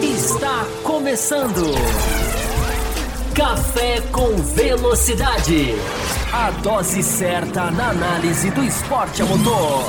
Está começando. Café com Velocidade. A dose certa na análise do esporte a motor.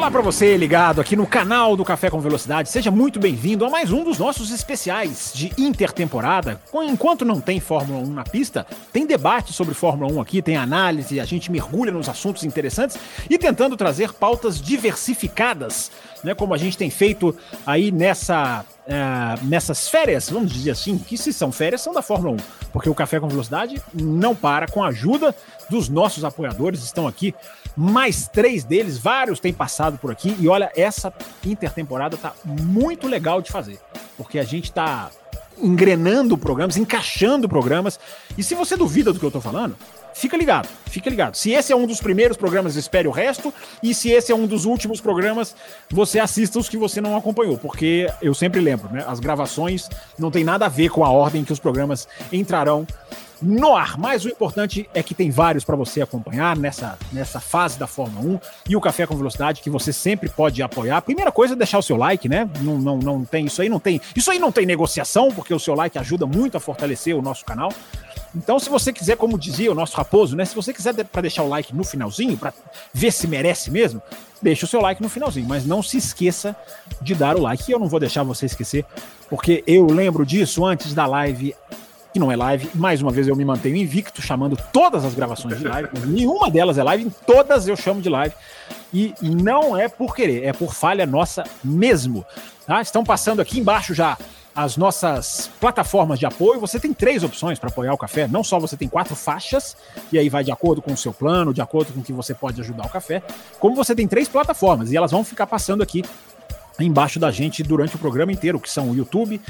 Olá para você ligado aqui no canal do Café com Velocidade. Seja muito bem-vindo a mais um dos nossos especiais de intertemporada. Enquanto não tem Fórmula 1 na pista, tem debate sobre Fórmula 1 aqui, tem análise, a gente mergulha nos assuntos interessantes e tentando trazer pautas diversificadas, né, como a gente tem feito aí nessa Uh, nessas férias, vamos dizer assim, que se são férias, são da Fórmula 1, porque o Café com Velocidade não para com a ajuda dos nossos apoiadores, estão aqui mais três deles, vários têm passado por aqui, e olha, essa intertemporada tá muito legal de fazer, porque a gente tá engrenando programas, encaixando programas, e se você duvida do que eu tô falando, fica ligado, fica ligado. Se esse é um dos primeiros programas, espere o resto. E se esse é um dos últimos programas, você assista os que você não acompanhou. Porque eu sempre lembro, né? As gravações não tem nada a ver com a ordem que os programas entrarão no ar. Mas o importante é que tem vários para você acompanhar nessa, nessa fase da Fórmula 1 e o Café com Velocidade que você sempre pode apoiar. Primeira coisa é deixar o seu like, né? Não, não, não tem isso aí, não tem. Isso aí não tem negociação, porque o seu like ajuda muito a fortalecer o nosso canal. Então, se você quiser, como dizia o nosso raposo, né? Se você quiser para deixar o like no finalzinho, para ver se merece mesmo, deixa o seu like no finalzinho. Mas não se esqueça de dar o like. E eu não vou deixar você esquecer, porque eu lembro disso antes da live que não é live. Mais uma vez eu me mantenho invicto, chamando todas as gravações de live. Nenhuma delas é live, em todas eu chamo de live. E não é por querer, é por falha nossa mesmo. Tá? Estão passando aqui embaixo já as nossas plataformas de apoio, você tem três opções para apoiar o café. Não só você tem quatro faixas, e aí vai de acordo com o seu plano, de acordo com o que você pode ajudar o café, como você tem três plataformas, e elas vão ficar passando aqui embaixo da gente durante o programa inteiro, que são o YouTube,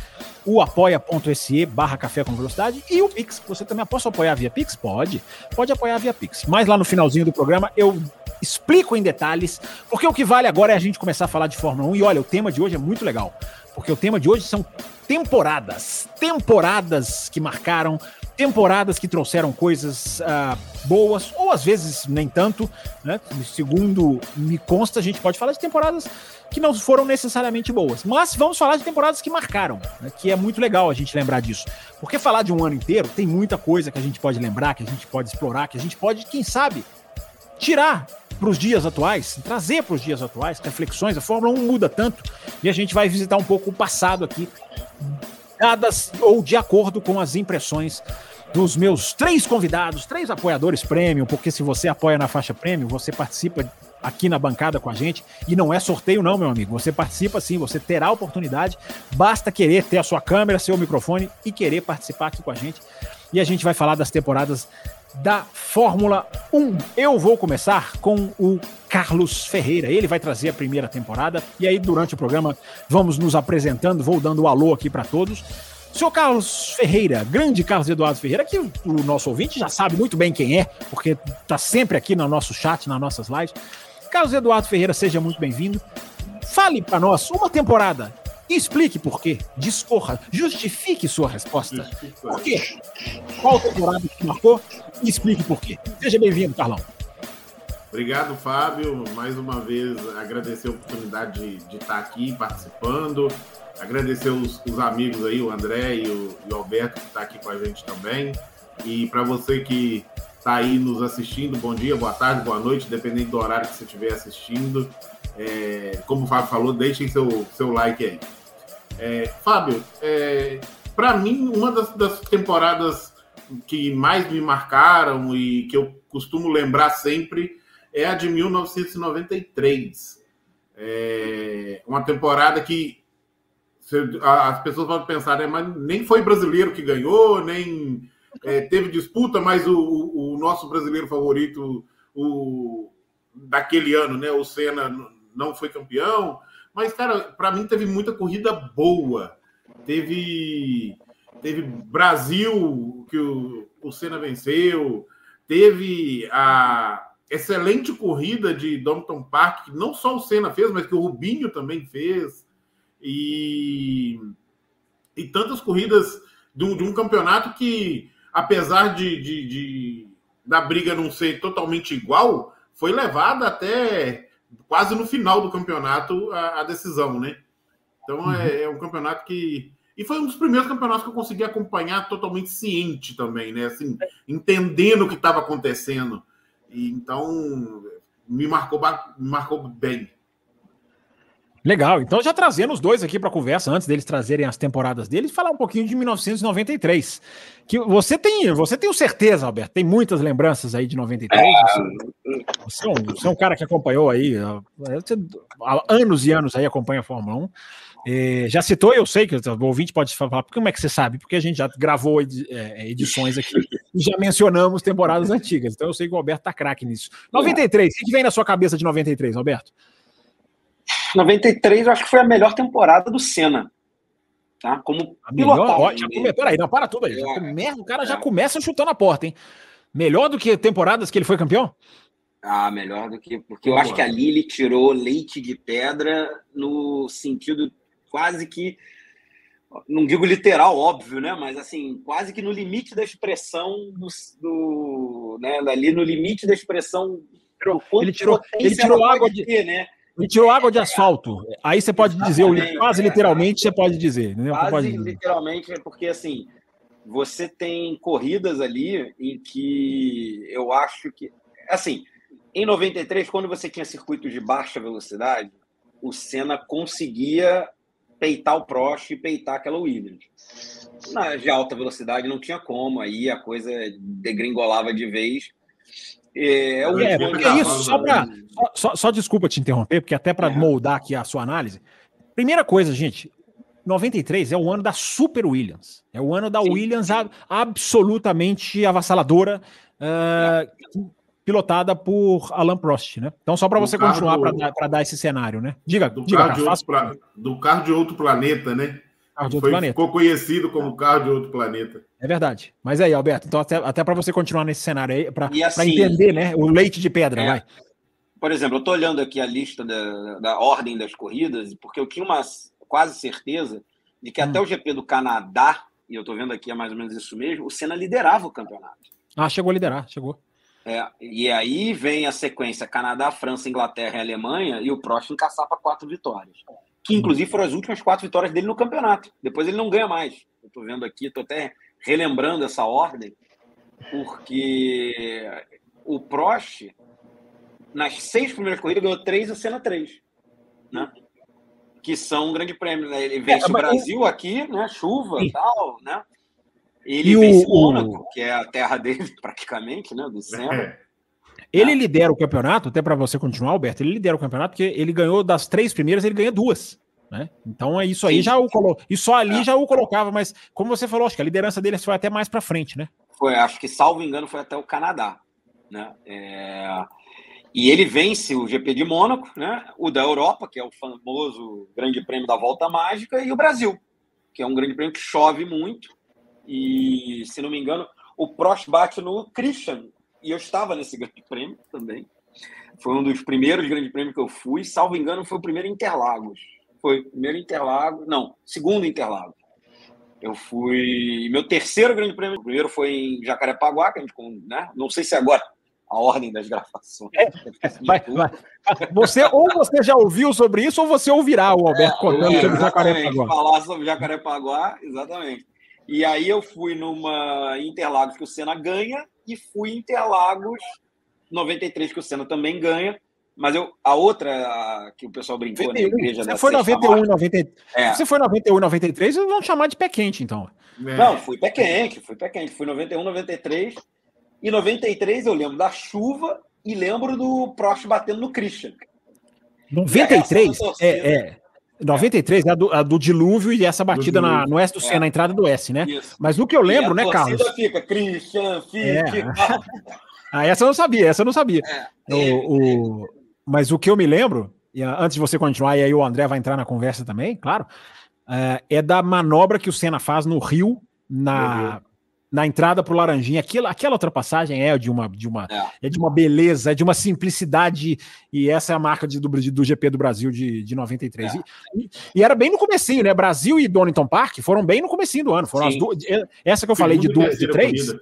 o apoia.se barra café com velocidade e o Pix. Você também posso apoiar via Pix? Pode. Pode apoiar via Pix. Mas lá no finalzinho do programa eu explico em detalhes, porque o que vale agora é a gente começar a falar de Fórmula 1. E olha, o tema de hoje é muito legal porque o tema de hoje são temporadas. Temporadas que marcaram, temporadas que trouxeram coisas uh, boas, ou às vezes nem tanto, né? Segundo me consta, a gente pode falar de temporadas que não foram necessariamente boas. Mas vamos falar de temporadas que marcaram, né? que é muito legal a gente lembrar disso. Porque falar de um ano inteiro tem muita coisa que a gente pode lembrar, que a gente pode explorar, que a gente pode, quem sabe, tirar para os dias atuais, trazer para os dias atuais reflexões. A Fórmula 1 muda tanto e a gente vai visitar um pouco o passado aqui, dadas ou de acordo com as impressões dos meus três convidados, três apoiadores premium, porque se você apoia na faixa premium, você participa aqui na bancada com a gente. E não é sorteio, não, meu amigo. Você participa sim, você terá a oportunidade. Basta querer ter a sua câmera, seu microfone e querer participar aqui com a gente. E a gente vai falar das temporadas da Fórmula 1. Eu vou começar com o Carlos Ferreira. Ele vai trazer a primeira temporada e aí durante o programa vamos nos apresentando, vou dando o um alô aqui para todos. Senhor Carlos Ferreira, grande Carlos Eduardo Ferreira, que o nosso ouvinte já sabe muito bem quem é, porque está sempre aqui no nosso chat, nas nossas lives. Carlos Eduardo Ferreira, seja muito bem-vindo. Fale para nós uma temporada e explique por quê. Discorra. Justifique sua resposta. Por quê? Qual temporada que marcou? E explique por quê. Seja bem-vindo, Carlão. Obrigado, Fábio. Mais uma vez, agradecer a oportunidade de, de estar aqui participando. Agradecer os, os, amigos aí, o André e o, e o Alberto, que está aqui com a gente também. E para você que está aí nos assistindo, bom dia, boa tarde, boa noite, dependendo do horário que você estiver assistindo. É, como o Fábio falou, deixem seu, seu like aí. É, Fábio, é, para mim, uma das, das, temporadas que mais me marcaram e que eu costumo lembrar sempre é a de 1993. É uma temporada que as pessoas vão pensar, né, mas nem foi brasileiro que ganhou, nem é, teve disputa, mas o, o, nosso brasileiro favorito o, daquele ano, né, o Senna, não foi campeão. Mas, cara, para mim teve muita corrida boa. Teve, teve Brasil, que o, o Senna venceu. Teve a excelente corrida de Dompton Park, que não só o Senna fez, mas que o Rubinho também fez. E, e tantas corridas de um, de um campeonato que, apesar de, de, de, da briga não ser totalmente igual, foi levada até quase no final do campeonato a, a decisão, né? Então é, uhum. é, é, um campeonato que. E foi um dos primeiros campeonatos que eu consegui acompanhar totalmente ciente também, né? Assim, entendendo o que estava acontecendo. E, então, me marcou, me marcou bem. Legal, então já trazendo os dois aqui para conversa antes deles trazerem as temporadas deles, falar um pouquinho de 1993. Que você tem, você tem certeza, Alberto, tem muitas lembranças aí de 93. É... Você, é um, você, é um, cara que acompanhou aí há anos e anos aí acompanha a Fórmula 1. É, já citou, eu sei que o ouvinte pode falar, como é que você sabe? Porque a gente já gravou é, edições aqui e já mencionamos temporadas antigas. Então eu sei que o Alberto tá craque nisso. 93, o que vem na sua cabeça de 93, Alberto? 93 eu acho que foi a melhor temporada do Senna. Tá? Como pilotar. Já começou aí, não, para tudo aí. É, o cara é. já começa chutando a porta, hein? Melhor do que temporadas que ele foi campeão? Ah, melhor do que. Porque eu acho que ali ele tirou leite de pedra no sentido quase que. Não digo literal, óbvio, né? Mas assim, quase que no limite da expressão do. do né? Ali no limite da expressão. Ele tirou, ele tirou água de. Ter, né? E tirou água de asfalto. Aí você pode dizer, quase literalmente, você pode dizer. Entendeu? Quase pode dizer. literalmente, é porque assim, você tem corridas ali em que eu acho que. Assim, em 93, quando você tinha circuitos de baixa velocidade, o Senna conseguia peitar o Prost e peitar aquela Williams. Na de alta velocidade não tinha como, aí a coisa degringolava de vez. É, o é, porque é isso, só, pra, só, só, só, desculpa te interromper, porque até para é. moldar aqui a sua análise. Primeira coisa, gente, 93 é o ano da Super Williams. É o ano da Sim. Williams absolutamente avassaladora, uh, pilotada por Alan Prost, né? Então, só para você continuar para dar, dar, esse cenário, né? Diga, do, diga, carro, cara, de outro, do carro de outro planeta, né? Carro de outro Foi, planeta. Ficou conhecido como carro de outro planeta. É verdade. Mas aí, Alberto, então até, até para você continuar nesse cenário aí, para assim, entender, né? O leite de pedra, é, vai. Por exemplo, eu estou olhando aqui a lista da, da ordem das corridas, porque eu tinha uma quase certeza de que hum. até o GP do Canadá, e eu estou vendo aqui é mais ou menos isso mesmo, o Senna liderava o campeonato. Ah, chegou a liderar, chegou. É, e aí vem a sequência Canadá, França, Inglaterra e Alemanha, e o Prost encaçapa quatro vitórias que inclusive foram as últimas quatro vitórias dele no campeonato. Depois ele não ganha mais. Eu estou vendo aqui, estou até relembrando essa ordem, porque o Prost, nas seis primeiras corridas, ganhou três e o Senna três. Né? Que são um grande prêmio. Né? Ele vence é, o Brasil aqui, né? Chuva e tal, né? Ele e vence o Mônaco, que é a terra dele, praticamente, né? Do Senna. É. Ele lidera o campeonato, até para você continuar, Alberto, ele lidera o campeonato porque ele ganhou das três primeiras, ele ganha duas. Né? Então é isso aí Sim. já o colocou. E só ali é. já o colocava, mas como você falou, acho que a liderança dele foi até mais para frente, né? Foi, acho que salvo engano foi até o Canadá, né? É... E ele vence o GP de Mônaco, né? O da Europa, que é o famoso Grande Prêmio da Volta Mágica, e o Brasil, que é um Grande Prêmio que chove muito. E se não me engano, o Prost bate no Christian, e eu estava nesse grande prêmio também. Foi um dos primeiros grandes prêmios que eu fui. Salvo engano, foi o primeiro Interlagos. Foi o primeiro Interlagos. Não, segundo Interlagos. Eu fui. Meu terceiro grande prêmio. O primeiro foi em Jacarepaguá, que a gente. Né? Não sei se agora a ordem das gravações. É, vai, vai. Você, ou você já ouviu sobre isso, ou você ouvirá o Alberto é, contando é, sobre Jacarepaguá. Falar sobre Jacarepaguá, exatamente. E aí eu fui numa Interlagos que o Senna ganha e fui Interlagos 93 que o Senna também ganha. Mas eu, a outra a, que o pessoal brincou 91. na igreja você foi 91 90, é. Você foi 91 93, eles vão chamar de pé quente, então. É. Não, fui pé quente, fui pé quente. Fui 91 93 e 93 eu lembro da chuva e lembro do Prost batendo no Christian. 93 é, é, 93 é a do, a do dilúvio e essa batida na, no S do C, é. na entrada do S, né? Isso. Mas no que eu lembro, né, Carlos? fica, Christian, fique. É. ah, essa eu não sabia, essa eu não sabia. É. O, o, mas o que eu me lembro, e antes de você continuar, e aí o André vai entrar na conversa também, claro, é, é da manobra que o Senna faz no Rio, na, na entrada para o Laranjinha. Aquela, aquela ultrapassagem é de uma, de uma é. é. de uma beleza, é de uma simplicidade, e essa é a marca de, do, do GP do Brasil de, de 93. É. E, e, era bem no comecinho, né? Brasil e Donington Park foram bem no comecinho do ano. Foram as duas, essa que eu falei de duas e três.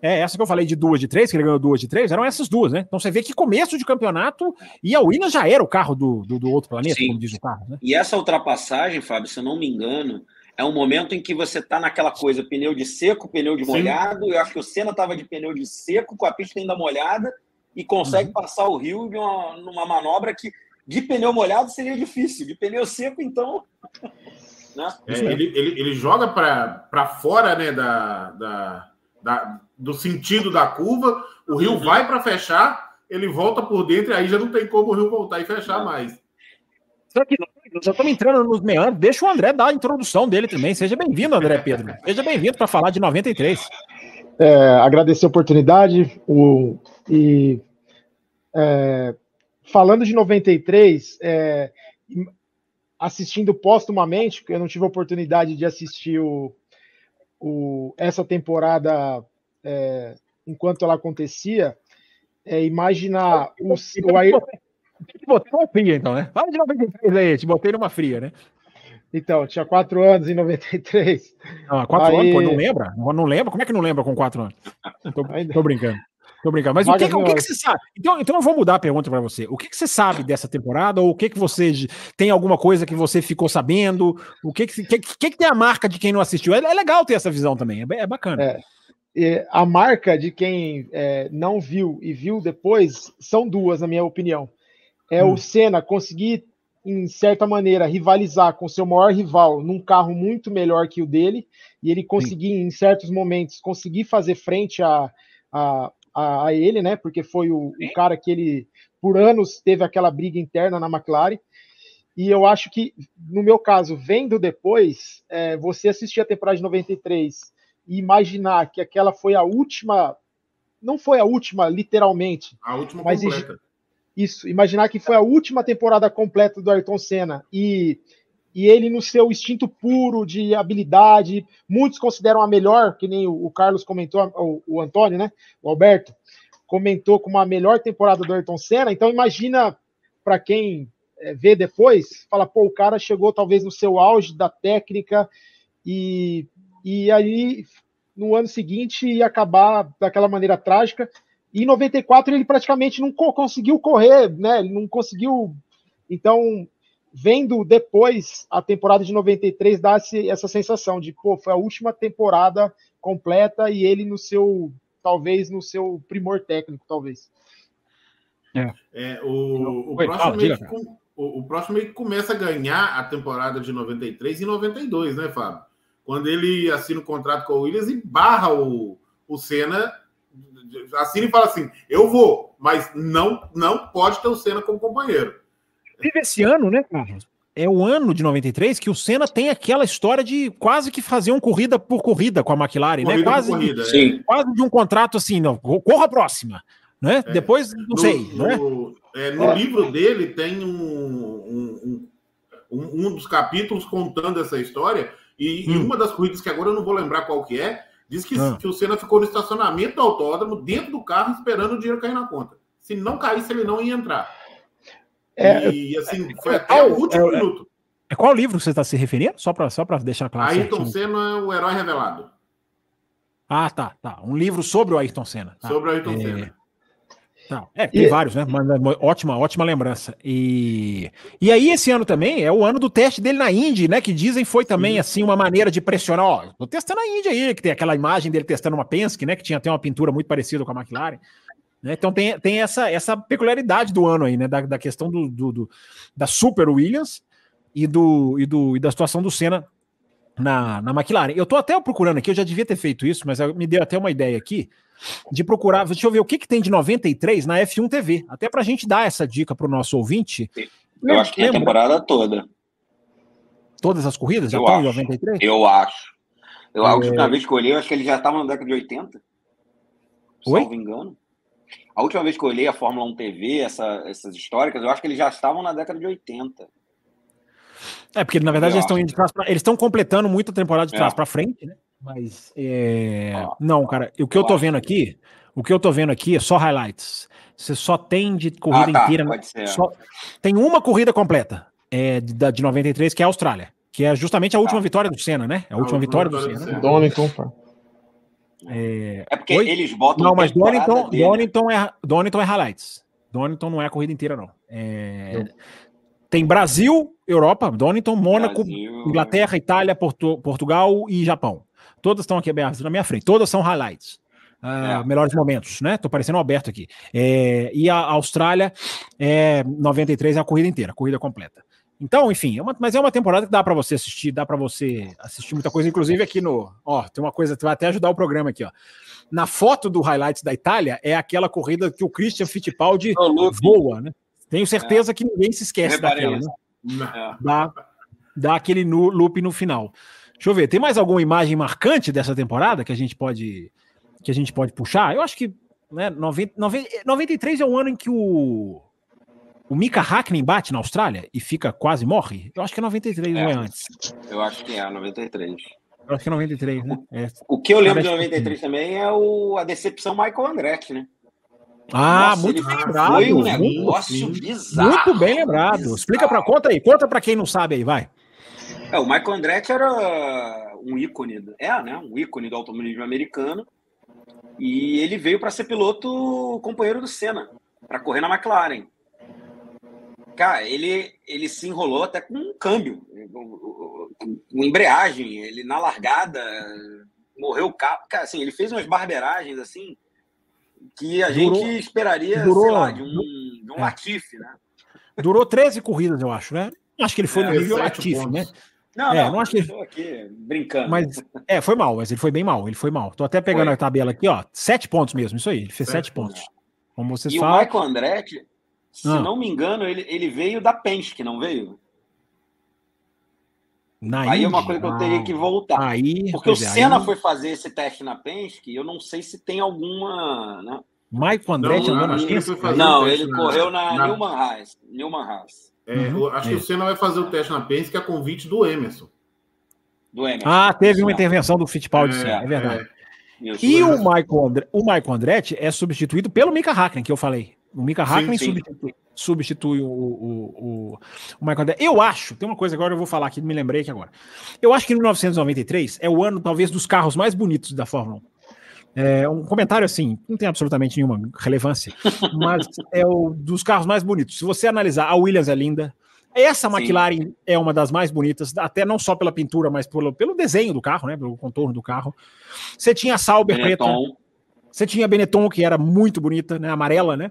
É, essa que eu falei de duas de três, que ele ganhou duas de três, eram essas duas, né? Então você vê que começo de campeonato e a Williams já era o carro do, do, do outro planeta, Sim. como diz o carro, né? E essa ultrapassagem, Fábio, se eu não me engano, é um momento em que você tá naquela coisa, pneu de seco, pneu de molhado. Sim. Eu acho que o Senna tava de pneu de seco, com a pista ainda molhada, e consegue uhum. passar o Rio uma, numa manobra que de pneu molhado seria difícil, de pneu seco, então. né? É, ele, ele, ele joga para fora né, da, da, da, do sentido da curva, o Rio uhum. vai para fechar, ele volta por dentro, e aí já não tem como o Rio voltar e fechar não. mais. Só que nós já estamos entrando nos meandros. Deixa o André dar a introdução dele também. Seja bem-vindo, André Pedro. Seja bem-vindo para falar de 93. É, agradecer a oportunidade. O, e é, falando de 93, é, assistindo postumamente, porque eu não tive a oportunidade de assistir o, o essa temporada é, enquanto ela acontecia, é, imaginar o, o, te botei uma fria, então, né? Fala de 93 aí, te botei numa fria, né? Então, tinha quatro anos em 93. Ah, quatro aí... anos, pô, não lembra? Não, não lembra? Como é que não lembra com quatro anos? Tô, tô brincando. Tô brincando. Mas o que, o que, que, você sabe? Então, então eu vou mudar a pergunta para você. O que, que você sabe dessa temporada? Ou o que, que você tem alguma coisa que você ficou sabendo? O que que, que, que, que tem a marca de quem não assistiu? É, é legal ter essa visão também. É, é bacana. É, a marca de quem é, não viu e viu depois são duas, na minha opinião é hum. o Senna conseguir, em certa maneira, rivalizar com seu maior rival num carro muito melhor que o dele, e ele conseguir, Sim. em certos momentos, conseguir fazer frente a, a, a, a ele, né? Porque foi o, o, cara que ele, por anos, teve aquela briga interna na McLaren. E eu acho que, no meu caso, vendo depois, é, você assistir a temporada de 93 e imaginar que aquela foi a última. Não foi a última, literalmente. A última mas completa. Isso, imaginar que foi a última temporada completa do Ayrton Senna e, e ele no seu instinto puro de habilidade, muitos consideram a melhor, que nem o, o Carlos comentou, o, o, Antônio, né? O Alberto comentou como a melhor temporada do Ayrton Senna. Então imagina para quem é, vê depois, fala, pô, o cara chegou talvez no seu auge da técnica e, e aí no ano seguinte ia acabar daquela maneira trágica. E em 94 ele praticamente não conseguiu correr, né? Ele não conseguiu. Então, vendo depois a temporada de 93, dá essa sensação de, pô, foi a última temporada completa e ele no seu, talvez no seu primor técnico, talvez. É. é o, o, próximo meio que, o, o, próximo meio que começa a ganhar a temporada de 93 e 92, né, Fábio? Quando ele assina o contrato com o Williams e barra o, o Senna assina e fala assim: eu vou, mas não, não pode ter o Senna como companheiro. Vive esse ano, né, Carlos? É o ano de 93 que o Senna tem aquela história de quase que fazer um corrida por corrida com a McLaren, né? corrida né? Quase, corrida, é. quase de um contrato assim, não, corra a próxima. Né? É. Depois, não no, sei. No, né? é, no é. livro dele tem um, um, um, um, dos capítulos contando essa história, e, hum. e uma das corridas que agora eu não vou lembrar qual que é, Diz que, ah. que o Senna ficou no estacionamento do autódromo, dentro do carro, esperando o dinheiro cair na conta. Se não caísse, ele não ia entrar. É, e assim, é, foi até é, o último é, minuto. É, qual livro você está se referindo? Só para só deixar claro. Ayrton Senna, o herói revelado. Ah, tá, tá. Um livro sobre o Ayrton Senna. Tá. Sobre o Ayrton é, Senna. Não, é, tem e... vários, né? Mas, ótima, ótima lembrança. E, e aí, esse ano também é o ano do teste dele na Indy, né? Que dizem foi também, assim, uma maneira de pressionar. Ó, tô testando a Indy aí, que tem aquela imagem dele testando uma Penske, né? Que tinha até uma pintura muito parecida com a McLaren. Né? Então tem, tem essa, essa peculiaridade do ano aí, né? Da, da questão do, do, do, da Super Williams e, do, e, do, e da situação do Senna na, na McLaren. Eu tô até procurando aqui, eu já devia ter feito isso, mas me deu até uma ideia aqui de procurar. Deixa eu ver o que, que tem de 93 na F1 TV. Até para a gente dar essa dica para o nosso ouvinte. Eu acho que é a temporada toda. Todas as corridas já eu estão em 93? Eu acho. Eu, a última é... vez que eu olhei, eu acho que ele já estava na década de 80. Oi? Salvo engano. A última vez que eu olhei a Fórmula 1 TV, essa, essas históricas, eu acho que eles já estavam na década de 80. É, porque na verdade eles estão eles estão completando muito a temporada de trás é. para frente, né? Mas é... não, cara, o que eu tô vendo aqui, o que eu tô vendo aqui é só highlights. Você só tem de corrida ah, tá, inteira. Só... Tem uma corrida completa é, de, de 93, que é a Austrália. Que é justamente a última tá. vitória do Senna, né? A, a última vitória do Senna. Domington, É, é porque Oi? eles botam. Não, mas Donington, Donington, é, Donington é highlights. Donington não é a corrida inteira, não. É, tem Brasil, Europa, Donington, Mônaco, Brasil. Inglaterra, Itália, Porto, Portugal e Japão. Todas estão aqui abertas na minha frente. Todas são highlights. Uh, é. Melhores momentos, né? Tô parecendo Alberto aqui. É, e a Austrália, é, 93 é a corrida inteira, a corrida completa. Então, enfim, é uma, mas é uma temporada que dá para você assistir, dá para você assistir muita coisa, inclusive aqui no, ó, tem uma coisa que vai até ajudar o programa aqui, ó. Na foto do highlights da Itália é aquela corrida que o Christian Fittipaldi voa, né? Tenho certeza é. que ninguém se esquece daquela, né? É. Dá, dá aquele no, loop no final. Deixa eu ver, tem mais alguma imagem marcante dessa temporada que a gente pode que a gente pode puxar? Eu acho que né, 90, 90, 93 é o ano em que o o Mika Hakkinen bate na Austrália e fica quase morre? Eu acho que é 93, é, não é antes. Eu acho que é 93. Eu acho que é 93, né? É. O que eu lembro de 93 também é o, a decepção Michael Andretti, né? Ah, Nossa, muito bem lembrado. Foi um negócio muito, bizarro. Muito bem lembrado. Bizarro. Explica para conta aí, conta para quem não sabe aí, vai. É, o Michael Andretti era um ícone, é, né? Um ícone do automobilismo americano. E ele veio para ser piloto companheiro do Senna, para correr na McLaren. Cara, ele, ele se enrolou até com um câmbio, com, com embreagem. Ele na largada morreu o carro. Cara, assim, ele fez umas barberagens assim que a durou, gente esperaria, durou, lá, de um, de um é. Latifi, né? Durou 13 corridas, eu acho, né? Acho que ele foi é, no nível Latifi, né? Não, é, não, não acho que ele... aqui brincando. Mas, é, foi mal, mas ele foi bem mal, ele foi mal. Tô até pegando foi. a tabela aqui, ó. Sete pontos mesmo, isso aí. Ele fez sete, sete pontos. Como vocês e falam. o Michael Andretti, se ah. não me engano, ele, ele veio da Penske, não veio? Na aí Indy? é uma coisa que eu teria que voltar. Aí, Porque o é, Senna aí... foi fazer esse teste na Penske eu não sei se tem alguma. Né? Michael Andretti andou na Penske? Não, ele na, correu na, na... Newman Haas. Newman Haas. É, uhum, acho é. que o Senna vai fazer o teste na Penske a convite do Emerson. Do Emerson. Ah, teve uma intervenção do Fittipaldi, é, é verdade. É. E o Michael, Andr o Michael Andretti é substituído pelo Mika Hakkinen, que eu falei. O Mika Hakkinen substitui, substitui o, o, o, o Michael Andretti. Eu acho, tem uma coisa agora eu vou falar aqui, me lembrei aqui agora. Eu acho que 1993 é o ano, talvez, dos carros mais bonitos da Fórmula 1. É um comentário assim, não tem absolutamente nenhuma relevância, mas é o dos carros mais bonitos. Se você analisar, a Williams é linda, essa McLaren Sim. é uma das mais bonitas, até não só pela pintura, mas pelo, pelo desenho do carro, né? Pelo contorno do carro. Você tinha a Sauber Benetton. preta. Você tinha a Benetton, que era muito bonita, né? Amarela, né?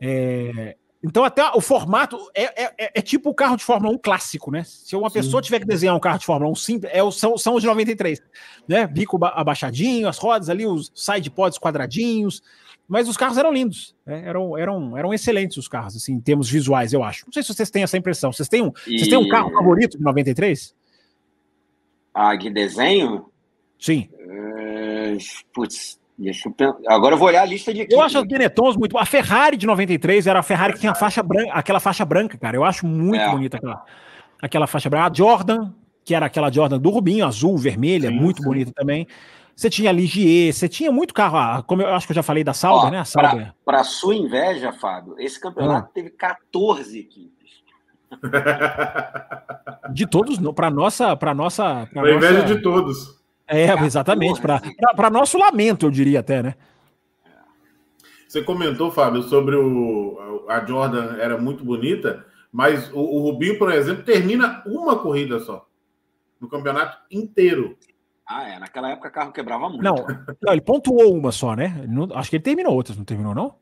É, então, até o formato é, é, é, é, tipo o carro de Fórmula 1 clássico, né? Se uma Sim. pessoa tiver que desenhar um carro de Fórmula 1 simples, é, são, são os de 93, né? Bico abaixadinho, as rodas ali, os side pods quadradinhos, mas os carros eram lindos, né? eram, eram, eram excelentes os carros, assim, em termos visuais, eu acho. Não sei se vocês têm essa impressão. Vocês têm um, e... vocês têm um carro favorito de 93? Ah, de desenho? Sim. Uh, putz, Deixa eu pensar. Agora eu vou olhar a lista de equipe. Eu acho as Benettons muito. A Ferrari de 93 era a Ferrari que tinha faixa branca, aquela faixa branca, cara. Eu acho muito é. bonita aquela, aquela faixa branca. A Jordan, que era aquela Jordan do Rubinho, azul, vermelha, sim, muito sim. bonita também. Você tinha a Ligier, você tinha muito carro. Ah, como eu acho que eu já falei da Sauber, né? A Sauber. Para sua inveja, Fábio, esse campeonato ah. teve 14 equipes. De todos, para nossa, para nossa, para inveja de todos. É, exatamente. Para nosso lamento, eu diria até, né? Você comentou, Fábio, sobre o, a Jordan era muito bonita, mas o, o Rubinho, por exemplo, termina uma corrida só no campeonato inteiro. Ah, é. Naquela época o carro quebrava muito. Não, não ele pontuou uma só, né? Não, acho que ele terminou outras, não terminou, não?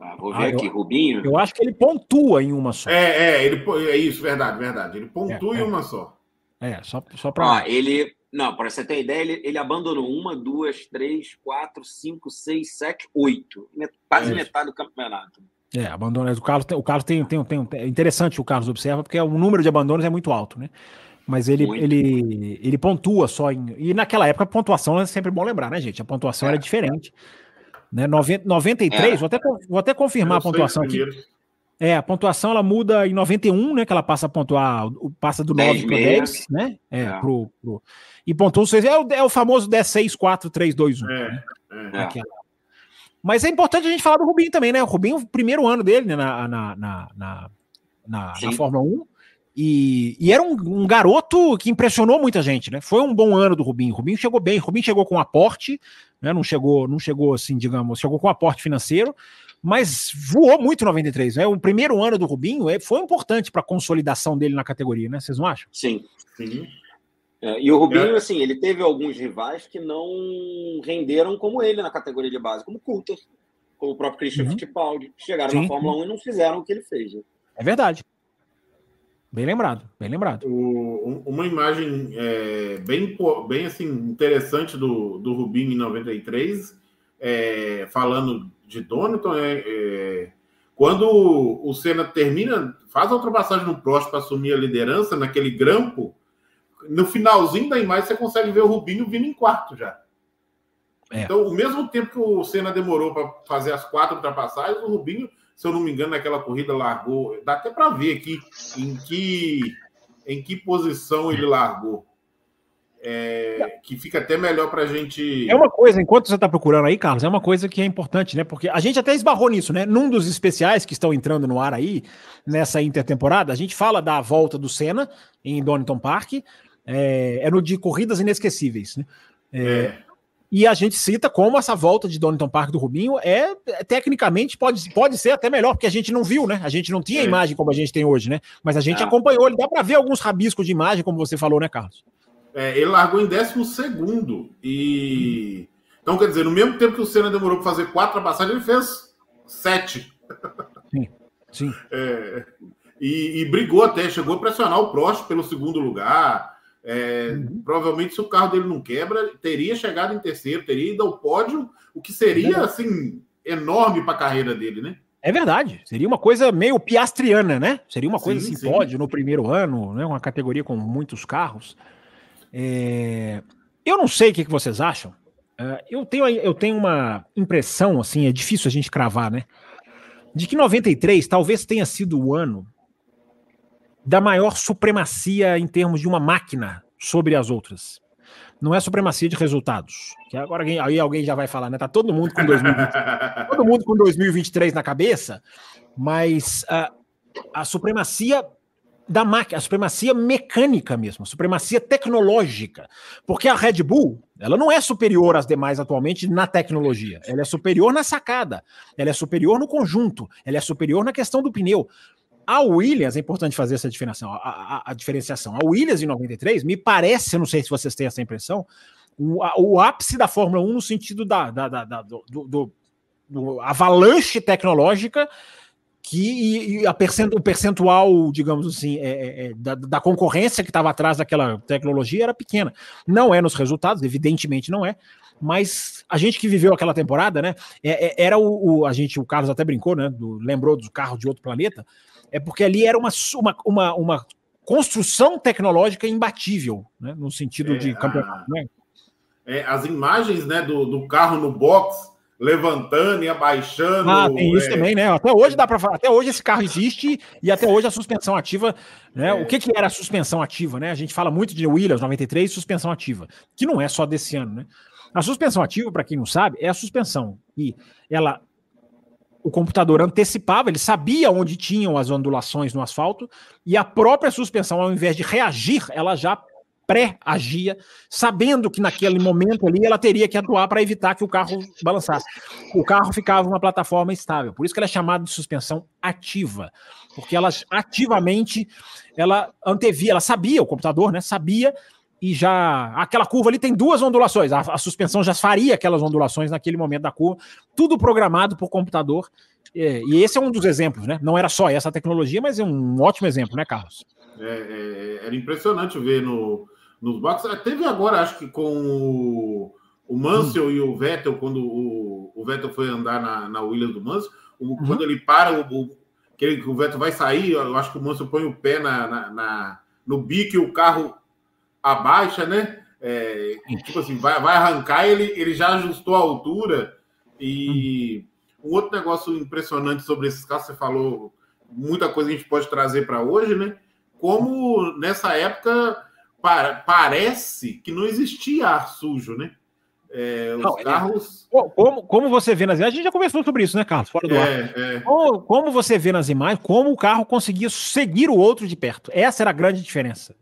Ah, vou ver ah, aqui, eu, Rubinho. Eu acho que ele pontua em uma só. É, é, ele, é isso, verdade, verdade. Ele pontua é, em é. uma só. É, só, só para. Ah, ele, não, para você ter ideia, ele, ele abandonou uma, duas, três, quatro, cinco, seis, sete, oito. Quase é metade do campeonato. É, abandono. O Carlos, tem, o Carlos tem, tem, tem, é interessante o Carlos observa, porque o número de abandonos é muito alto, né? Mas ele, ele, ele pontua só em. E naquela época a pontuação é sempre bom lembrar, né, gente? A pontuação é. era diferente. Né? 90, 93, é. vou, até, vou até confirmar a pontuação aqui. É, a pontuação ela muda em 91, né? Que ela passa a pontuar, passa do 9 para 10, né? É, é. Pro, pro, e pontua 6. É o, é o famoso 10, 6, 4, 3, 2, 1. É, né? é. Mas é importante a gente falar do Rubinho também, né? O Rubinho, o primeiro ano dele né, na, na, na, na, na, na Fórmula 1. E, e era um, um, garoto que impressionou muita gente, né? Foi um bom ano do Rubinho. O Rubinho chegou bem, o Rubinho chegou com aporte, né? Não chegou, não chegou assim, digamos, chegou com aporte financeiro, mas voou muito em 93. Né? O primeiro ano do Rubinho é, foi importante para a consolidação dele na categoria, né? Vocês não acham? Sim. Sim. É, e o Rubinho, é. assim, ele teve alguns rivais que não renderam como ele na categoria de base, como o Coulter, como o próprio Christian uhum. Fittipaldi, chegaram Sim. na Fórmula 1 e não fizeram o que ele fez. Né? É verdade. Bem lembrado, bem lembrado. O, uma imagem é, bem, bem assim, interessante do, do Rubinho em 93, é, falando de Donovan, é, é, quando o Senna termina, faz a ultrapassagem no Prost para assumir a liderança naquele grampo, no finalzinho da imagem você consegue ver o Rubinho vindo em quarto já. É. Então, o mesmo tempo que o Senna demorou para fazer as quatro ultrapassagens, o Rubinho se eu não me engano, naquela corrida largou. Dá até para ver aqui em que, em que posição ele largou. É, que fica até melhor para a gente. É uma coisa, enquanto você está procurando aí, Carlos, é uma coisa que é importante, né? Porque a gente até esbarrou nisso, né? Num dos especiais que estão entrando no ar aí, nessa intertemporada, a gente fala da volta do Senna em Donington Park, é, é no de Corridas Inesquecíveis, né? É, é. E a gente cita como essa volta de Donington Park do Rubinho é, é, tecnicamente pode, pode ser até melhor, porque a gente não viu, né? A gente não tinha imagem como a gente tem hoje, né? Mas a gente é. acompanhou, ele dá para ver alguns rabiscos de imagem, como você falou, né, Carlos? É, ele largou em 12 segundo e então quer dizer, no mesmo tempo que o Senna demorou para fazer quatro passagens, ele fez sete. Sim. Sim. É, e, e brigou até, chegou a pressionar o Prost pelo segundo lugar. É, uhum. Provavelmente, se o carro dele não quebra, teria chegado em terceiro, teria ido ao pódio, o que seria é assim enorme para a carreira dele, né? É verdade. Seria uma coisa meio piastriana, né? Seria uma coisa sim, assim, sim. pódio no primeiro ano, né? Uma categoria com muitos carros. É... Eu não sei o que, vocês acham. É, eu tenho, eu tenho uma impressão, assim, é difícil a gente cravar, né? De que 93 talvez tenha sido o ano da maior supremacia em termos de uma máquina sobre as outras. Não é supremacia de resultados. Que agora alguém, aí alguém já vai falar, né? Tá todo mundo com 2020, todo mundo com 2023 na cabeça, mas a, a supremacia da máquina, a supremacia mecânica mesmo, a supremacia tecnológica. Porque a Red Bull, ela não é superior às demais atualmente na tecnologia. Ela é superior na sacada, ela é superior no conjunto, ela é superior na questão do pneu. A Williams, é importante fazer essa diferenciação, a, a, a, diferenciação. A Williams em 93, me parece, eu não sei se vocês têm essa impressão, o, a, o ápice da Fórmula 1 no sentido da, da, da, da do, do, do, avalanche tecnológica que e, e percent, o percentual, digamos assim, é, é, é da, da, concorrência que estava atrás daquela tecnologia era pequena. Não é nos resultados, evidentemente não é, mas a gente que viveu aquela temporada, né? É, é era o, o, a gente, o Carlos até brincou, né? Do, lembrou do carro de outro planeta é porque ali era uma, uma, uma, uma construção tecnológica imbatível, né, no sentido é, de campeonato. Né? É, as imagens né, do, do carro no box levantando e abaixando. Ah, tem isso é... também, né? Até hoje dá para até hoje esse carro existe e até hoje a suspensão ativa, né? É. O que que era a suspensão ativa, né? A gente fala muito de Williams 93, suspensão ativa, que não é só desse ano, né? A suspensão ativa, para quem não sabe, é a suspensão e ela o computador antecipava, ele sabia onde tinham as ondulações no asfalto, e a própria suspensão, ao invés de reagir, ela já pré-agia, sabendo que naquele momento ali ela teria que atuar para evitar que o carro balançasse. O carro ficava uma plataforma estável. Por isso que ela é chamada de suspensão ativa, porque ela ativamente ela antevia, ela sabia, o computador, né, sabia e já aquela curva ali tem duas ondulações. A, a, suspensão já faria aquelas ondulações naquele momento da curva, tudo programado por computador. É, e esse é um dos exemplos, né? Não era só essa tecnologia, mas é um ótimo exemplo, né, Carlos? É, é, era impressionante ver no, nos boxes. É, teve agora, acho que com o, o Mansell hum. e o Vettel, quando o, o Vettel foi andar na, na Williams do Mansell, o, uhum. quando ele para, o, que o Vettel vai sair, eu acho que o Mansell põe o pé na, na, na no bico e o carro abaixa, né? É, tipo assim, vai, vai arrancar, ele, ele já ajustou a altura. E um outro negócio impressionante sobre esses carros, você falou, muita coisa a gente pode trazer para hoje, né? Como nessa época para, parece que não existia ar sujo, né? É, os Não, é- carros. Como, como você vê nas imagens, a gente já conversou sobre isso, né, Carlos? Fora do ar. É, é, Como, como você vê nas imagens, como o carro conseguia seguir o outro de perto. Essa era a grande diferença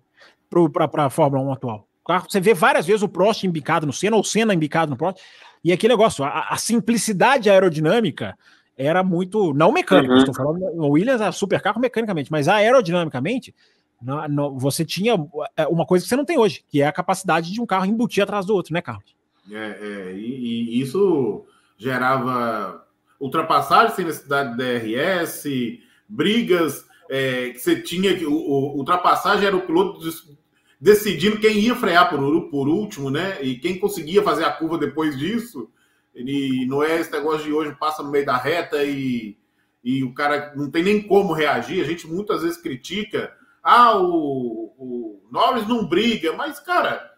para a Fórmula 1 atual. Carro, você vê várias vezes o Prost embicado no Senna, ou o Senna embicado no Prost, e aquele negócio, a, a simplicidade aerodinâmica era muito. Não mecânica, Uhum. estou falando. O Williams é super carro mecanicamente, mas aerodinamicamente, você tinha é, uma coisa que você não tem hoje, que é a capacidade de um carro embutir atrás do outro, né, Carlos? é, é, e, e isso gerava ultrapassagem sem necessidade de DRS, brigas, é, que você tinha que. O, o- ultrapassagem era o piloto decidindo quem ia frear por, por último, né? E quem conseguia fazer a curva depois disso. E não é esse negócio de hoje passa no meio da reta e, e o cara não tem nem como reagir. A gente muitas vezes critica. Ah, o, o Norris não briga, mas, cara,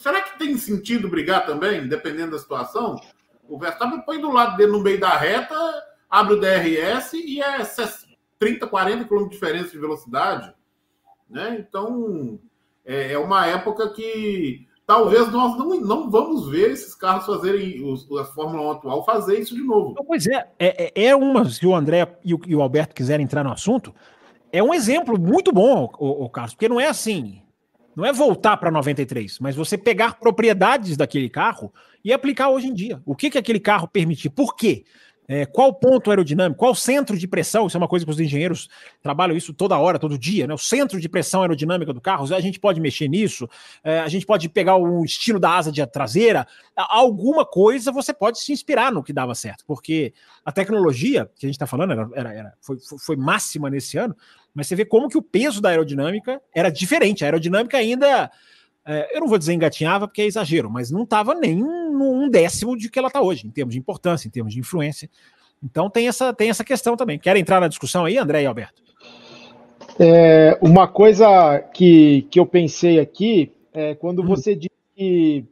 será que tem sentido brigar também, dependendo da situação? O Verstappen põe do lado dele no meio da reta, abre o DRS e é 30, 40 km de diferença de velocidade. Né? Então, é, é uma época que talvez nós não, não vamos ver esses carros fazerem, os, a Fórmula 1 atual fazer isso de novo. Pois é, é, é- é uma, se o André e o, e o Alberto quiserem entrar no assunto, é um exemplo muito bom, o, o Carlos, porque não é assim, não é voltar para 93, mas você pegar propriedades daquele carro e aplicar hoje em dia. O que, que aquele carro permitir? Por quê? É, qual ponto aerodinâmico? Qual centro de pressão? Isso é uma coisa que os engenheiros trabalham isso toda hora, todo dia, né? O centro de pressão aerodinâmica do carro, a gente pode mexer nisso, é, a gente pode pegar o estilo da asa de traseira, alguma coisa você pode se inspirar no que dava certo, porque a tecnologia que a gente está falando era, era- era- foi- foi máxima nesse ano, mas você vê como que o peso da aerodinâmica era diferente. A aerodinâmica ainda, é, eu não vou dizer engatinhava, porque é exagero, mas não estava nem um, um décimo de que ela está hoje, em termos de importância, em termos de influência. Então tem essa, tem essa questão também. Quer entrar na discussão aí, André e Alberto? É, uma coisa que, que eu pensei aqui é quando você disse que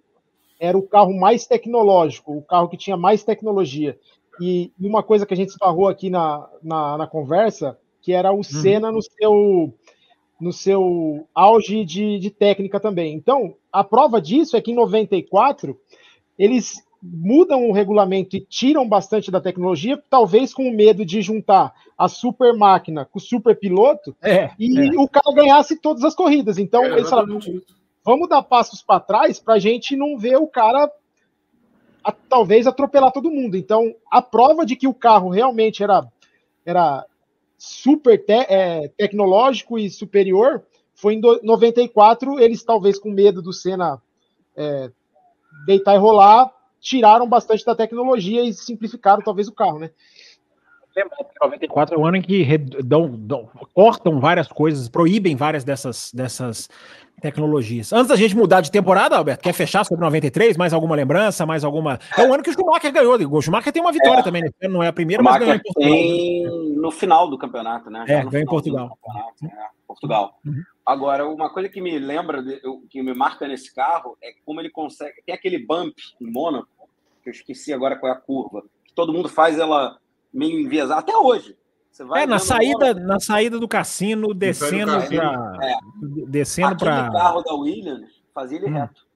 era o carro mais tecnológico, o carro que tinha mais tecnologia. E, e uma coisa que a gente esbarrou aqui na, na, na conversa, que era o Senna no seu no seu auge de, de técnica também. Então, a prova disso é que em 94 eles mudam o regulamento e tiram bastante da tecnologia, talvez com medo de juntar a super máquina com o super piloto É. e o cara ganhasse todas as corridas. Então, Era eles falaram, vamos dar passos para trás para a gente não ver o cara a- talvez atropelar todo mundo. Então, a prova de que o carro realmente era, era super te- é, tecnológico e superior foi em do- 94. Eles, talvez com medo do Senna é, deitar e rolar, tiraram bastante da tecnologia e simplificaram talvez o carro, né? Lembrando que 94 é o ano em que red- dão- cortam várias coisas, proíbem várias dessas, dessas tecnologias. Antes da gente mudar de temporada, Alberto, quer fechar sobre 93? Mais alguma lembrança? Mais alguma. É o ano que o Schumacher ganhou. O Schumacher tem uma vitória também, né? Não é a primeira, mas ganhou em Portugal. tem no final do campeonato, né? É, ganhou em Portugal. do campeonato, é, Portugal. Uhum. Agora, uma coisa que me lembra, que me marca nesse carro é como ele consegue. Tem aquele bump em Mônaco, que eu esqueci agora qual é a curva, que todo mundo faz ela meio enviesada, até hoje. Você vai É, na saída, na saída do cassino, descendo para. é. Descendo para. carro da Williams fazia ele Hum. reto.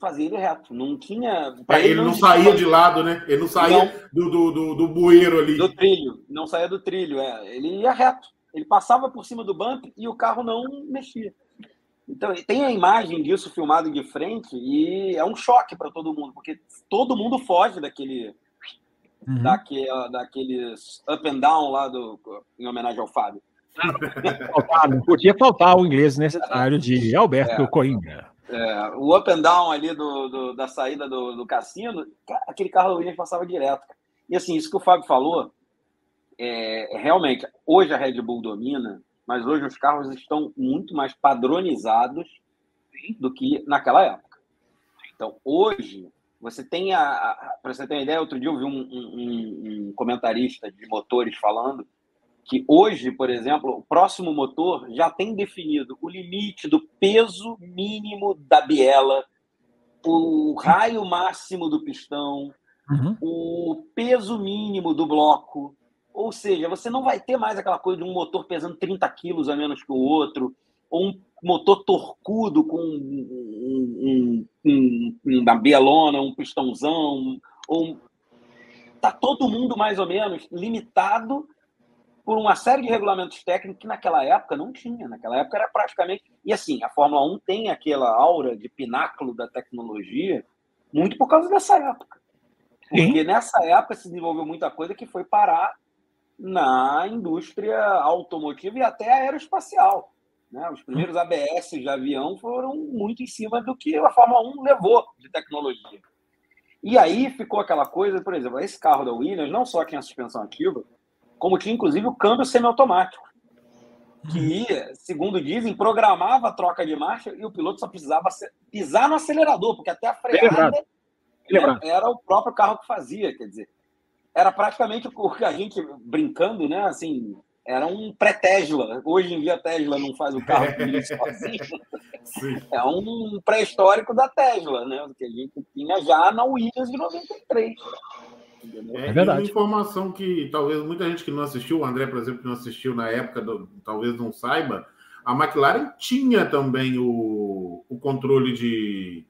Fazia ele reto. Não tinha. É, ele não existia saía de lado, né? Ele não saía Não. do, do, do, do bueiro ali. Do trilho, não saía do trilho, é. Ele ia reto. Ele passava por cima do bump e o carro não mexia. Então, tem a imagem disso filmado de frente e é um choque para todo mundo, porque todo mundo foge daquele, Uhum. daquela, daqueles up and down lá do, em homenagem ao Fábio. Faltar, não podia faltar o inglês necessário de Alberto É. Coimbra. É, o up and down ali do, do- da saída do, do cassino, aquele carro da Williams passava direto. E assim, isso que o Fábio falou, é, realmente, hoje a Red Bull domina, mas hoje os carros estão muito mais padronizados do que naquela época. Então, hoje, você tem a. Para você ter uma ideia, outro dia eu vi um, um- um- comentarista de motores falando que hoje, por exemplo, o próximo motor já tem definido o limite do peso mínimo da biela, o raio máximo do pistão, Uhum. o peso mínimo do bloco. Ou seja, você não vai ter mais aquela coisa de um motor pesando 30 quilos a menos que o outro, ou um, motor torcudo com um, um, um, uma bielona, um pistãozão, um, tá todo mundo mais ou menos limitado por uma série de regulamentos técnicos que naquela época não tinha. Naquela época era praticamente. E assim, a Fórmula 1 tem aquela aura de pináculo da tecnologia muito por causa dessa época. Porque Sim. nessa época se desenvolveu muita coisa que foi parar na indústria automotiva e até aeroespacial. Né? Os primeiros ABS de avião foram muito em cima do que a Fórmula 1 levou de tecnologia. E aí ficou aquela coisa, por exemplo, esse carro da Williams não só tinha suspensão ativa, como tinha inclusive o câmbio semiautomático, que, segundo dizem, programava a troca de marcha e o piloto só precisava pisar no acelerador, porque até a freada né, era o próprio carro que fazia, quer dizer, era praticamente o que a gente brincando, né? Assim, era um pré-Tesla. Hoje em dia a Tesla não faz o carro sozinho. Sim. É um pré-histórico da Tesla, né? Que a gente tinha já na Williams de 93. É, é verdade. uma informação que talvez muita gente que não assistiu, o André, por exemplo, que não assistiu na época, do, talvez não saiba, a McLaren tinha também o, o controle de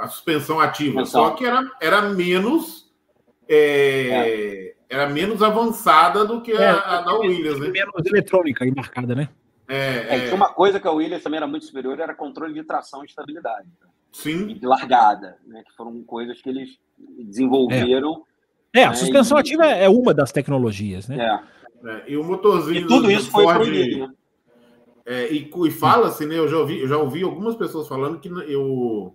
a suspensão ativa, então, só que era, era menos é, é. Era menos avançada do que a, é, a da Williams, né? Menos eletrônica embarcada, né? É, é, Tinha uma coisa que a Williams também era muito superior, era controle de tração e estabilidade. Sim. E de largada, né? Que foram coisas que eles desenvolveram. É, é a né, suspensão e... ativa é uma das tecnologias, né? É. é e o motorzinho. E tudo isso foi Ford, proibido, né? É, e, e fala-se, né? Eu já ouvi, eu já ouvi algumas pessoas falando que eu,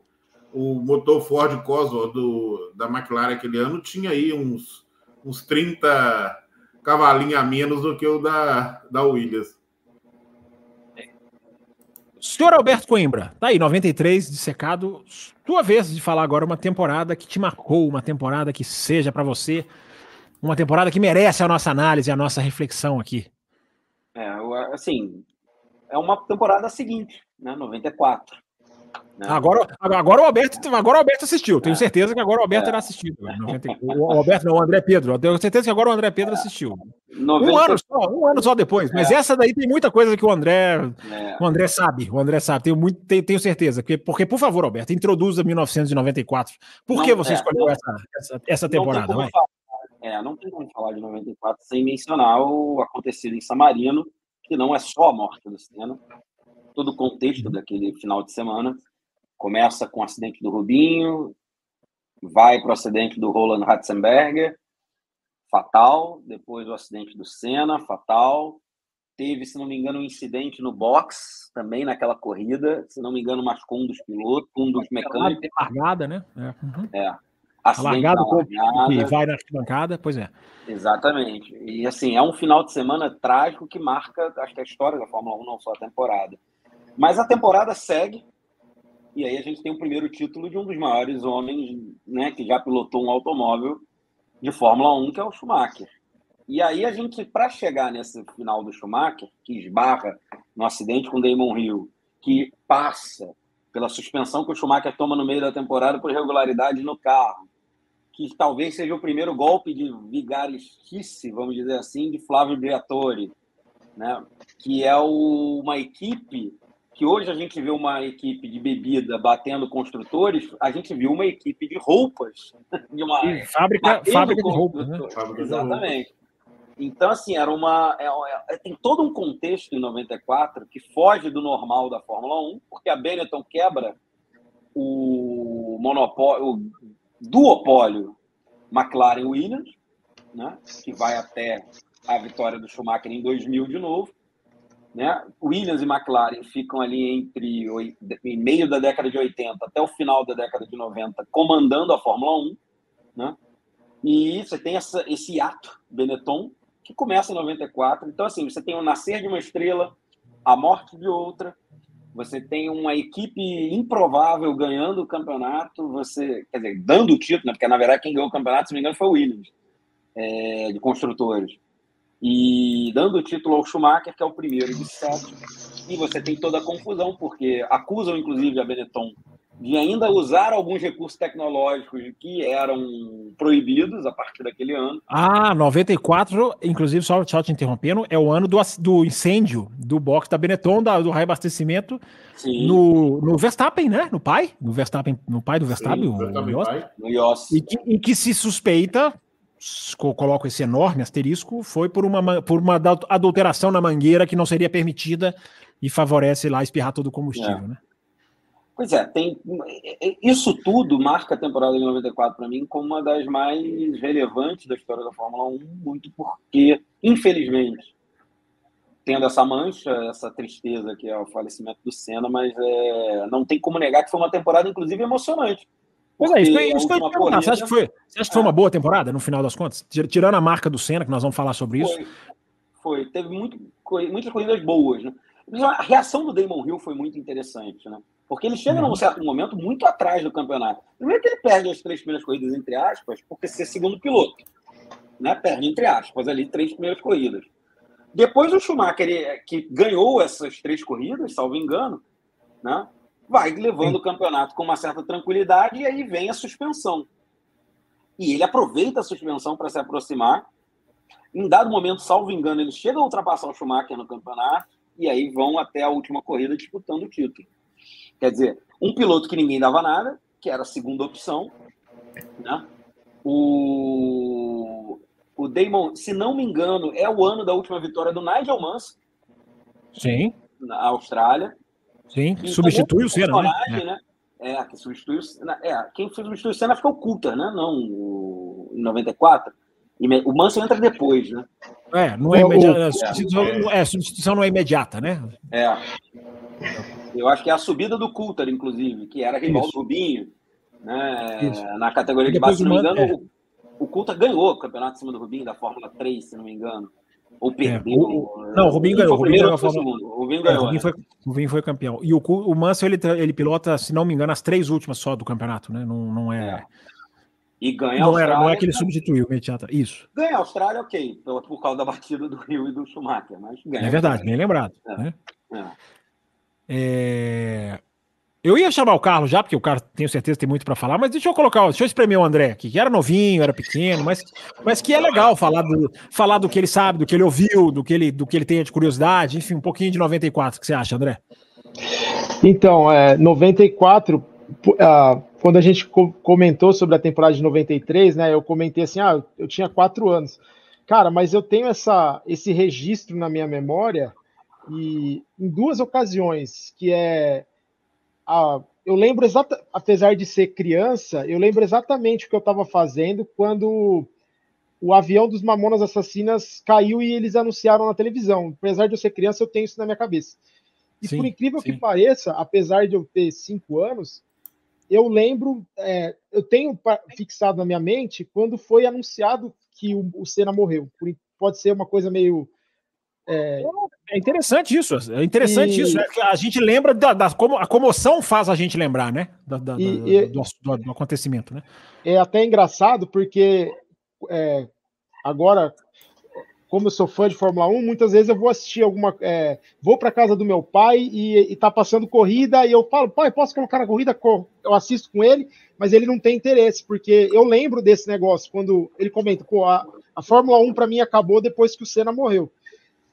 o motor Ford Cosworth do, da McLaren aquele ano tinha aí uns, uns 30 cavalinhos a menos do que o da, da Williams. Senhor Alberto Coimbra, tá aí, 93 de secado. Tua vez de falar agora uma temporada que te marcou, uma temporada que seja para você, uma temporada que merece a nossa análise, a nossa reflexão aqui. É, assim, é uma temporada seguinte, né? 94. Né? Agora, agora, o Alberto, agora o Alberto assistiu. Tenho é. certeza que agora o Alberto é. terá assistido. O Alberto não, o André Pedro. Tenho certeza que agora o André Pedro assistiu. 90... Um ano só, um ano só depois. Mas é. essa daí tem muita coisa que o André, é. o André sabe. O André sabe. Tenho, muito, tenho, tenho certeza. Porque, porque, por favor, Alberto, introduza 1994. Por não, que você é, escolheu não, essa, essa, essa temporada? Não é, não tem como falar de 94 sem mencionar o acontecido em Samarino, que não é só a morte do Senna, todo o contexto uhum. daquele final de semana começa com o acidente do Rubinho, vai para o acidente do Roland Ratzenberger, fatal, depois o acidente do Senna, fatal. Teve, se não me engano, um incidente no box também naquela corrida, se não me engano, machucou um dos pilotos, um dos mecânicos. Largada, né? É. Uhum. é. largada, que vai na arquibancada, pois é. Exatamente. E assim, é um final de semana trágico que marca, acho que a história da Fórmula 1, não só a temporada. Mas a temporada segue, e aí a gente tem o primeiro título de um dos maiores homens né, que já pilotou um automóvel de Fórmula 1, que é o Schumacher. E aí a gente, para chegar nesse final do Schumacher, que esbarra no acidente com Damon Hill, que passa pela suspensão que o Schumacher toma no meio da temporada por irregularidade no carro, que talvez seja o primeiro golpe de vigaristice, vamos dizer assim, de Flávio Briatore, né? que é o, uma equipe que hoje a gente vê uma equipe de bebida batendo construtores, a gente viu uma equipe de roupas. De uma, fábrica, fábrica de roupas, né? Exatamente. Então, assim, era uma. É, é, tem todo um contexto em 94 que foge do normal da Fórmula 1, porque a Benetton quebra o monopólio, o duopólio McLaren-Williams, né, que vai até a vitória do Schumacher em 2000 de novo. Né? Williams e McLaren ficam ali entre meio da década de 80 até o final da década de 90 comandando a Fórmula 1, né? E você tem essa, esse ato Benetton que começa em 94. Então assim, você tem o nascer de uma estrela, a morte de outra, você tem uma equipe improvável ganhando o campeonato, você, quer dizer, dando o título, né? porque na verdade quem ganhou o campeonato, se não me engano, foi o Williams, é, de construtores e dando o título ao Schumacher, que é o primeiro de sete. E você tem toda a confusão, porque acusam, inclusive, a Benetton de ainda usar alguns recursos tecnológicos que eram proibidos a partir daquele ano. Ah, 94, inclusive, só, só te interrompendo, é o ano do, do incêndio do box da Benetton, da, do reabastecimento no, no Verstappen, né? No pai, no Verstappen, no pai do Verstappen, Sim, o, Verstappen o Yossi. E, que, e que se suspeita, coloco esse enorme asterisco, foi por uma, por uma adulteração na mangueira que não seria permitida e favorece lá espirrar todo o combustível, é. né? Pois é, tem isso tudo marca a temporada de 94 para mim como uma das mais relevantes da história da Fórmula 1, muito porque, infelizmente, tendo essa mancha, essa tristeza que é o falecimento do Senna, mas é, não tem como negar que foi uma temporada, inclusive, emocionante. Pois é, isso foi, isso foi corrida, você acha, que foi, você acha que foi uma boa temporada, no final das contas? Tirando a marca do Senna, que nós vamos falar sobre isso. Foi, foi. teve muito, muitas corridas boas, né? A reação do Damon Hill foi muito interessante, né? Porque ele chega num uhum. certo momento muito atrás do campeonato. Primeiro que ele perde as três primeiras corridas, entre aspas, porque ser segundo piloto. Né? Perde, entre aspas, ali três primeiras corridas. Depois o Schumacher, ele, que ganhou essas três corridas, salvo engano, né? Vai levando o campeonato com uma certa tranquilidade e aí vem a suspensão. E ele aproveita a suspensão para se aproximar. Em dado momento, salvo engano, ele chega a ultrapassar o Schumacher no campeonato e aí vão até a última corrida disputando o título. Quer dizer, um piloto que ninguém dava nada, que era a segunda opção, né? O, o Damon, se não me engano, é o ano da última vitória do Nigel Mansell. Sim. Na Austrália. Sim, e substitui o Senna, né? né? É, que substitui o Senna. É, quem substitui o Senna foi o Coulter, né? Não, o, em 94. E o Mansell entra depois, né? É, não é, imediata, é, substituição, é, substituição não é imediata, né? É. Eu acho que é a subida do Coulter, inclusive, que era rival Isso. do Rubinho, né? na categoria de base, se não me engano, é. o, o Coulter ganhou o campeonato em cima do Rubinho da Fórmula 3, se não me engano. Ou é, perdeu. É, o, não, o Rubinho ganhou. O Rubinho, Rubinho ganhou. É, Rubinho foi, o Rubinho foi campeão. E o, o Mansell, ele, ele pilota, se não me engano, as três últimas só do campeonato, né? Não, não é... é. E ganha não, era, não é que ele substituiu imediata. Isso. Ganha a Austrália, ok, por causa da batida do Rio e do Schumacher. Mas ganha é verdade, bem lembrado. É. Né? É. É... Eu ia chamar o Carlos já, porque o Carlos tenho certeza tem muito para falar, mas deixa eu colocar, deixa eu espremer o André aqui, que era novinho, era pequeno, mas, mas que é legal falar do, falar do que ele sabe, do que ele ouviu, do que ele, do que ele tem de curiosidade, enfim, um pouquinho de 94. O que você acha, André? Então, é, 94, uh, quando a gente co comentou sobre a temporada de 93, né, eu comentei assim, ah, eu tinha quatro anos. Cara, mas eu tenho essa, esse registro na minha memória e em duas ocasiões, que é a, eu lembro exatamente, apesar de ser criança, eu lembro exatamente o que eu estava fazendo quando o avião dos Mamonas Assassinas caiu e eles anunciaram na televisão. Apesar de eu ser criança, eu tenho isso na minha cabeça. E sim, por incrível sim. que pareça, apesar de eu ter cinco anos, eu lembro, é, eu tenho fixado na minha mente quando foi anunciado que o, o Senna morreu. Pode ser uma coisa meio é, é interessante isso, é interessante e... isso. Né? A gente lembra da, da, como a comoção faz a gente lembrar, né? Da, da, e, do, do, do, acontecimento, né? É até engraçado porque é, agora, como eu sou fã de Fórmula 1, muitas vezes eu vou assistir alguma. É, vou para casa do meu pai e, e tá passando corrida e eu falo, pai, posso colocar na corrida? Eu assisto com ele, mas ele não tem interesse, porque eu lembro desse negócio quando ele comenta, pô, a, a Fórmula 1 para mim acabou depois que o Senna morreu.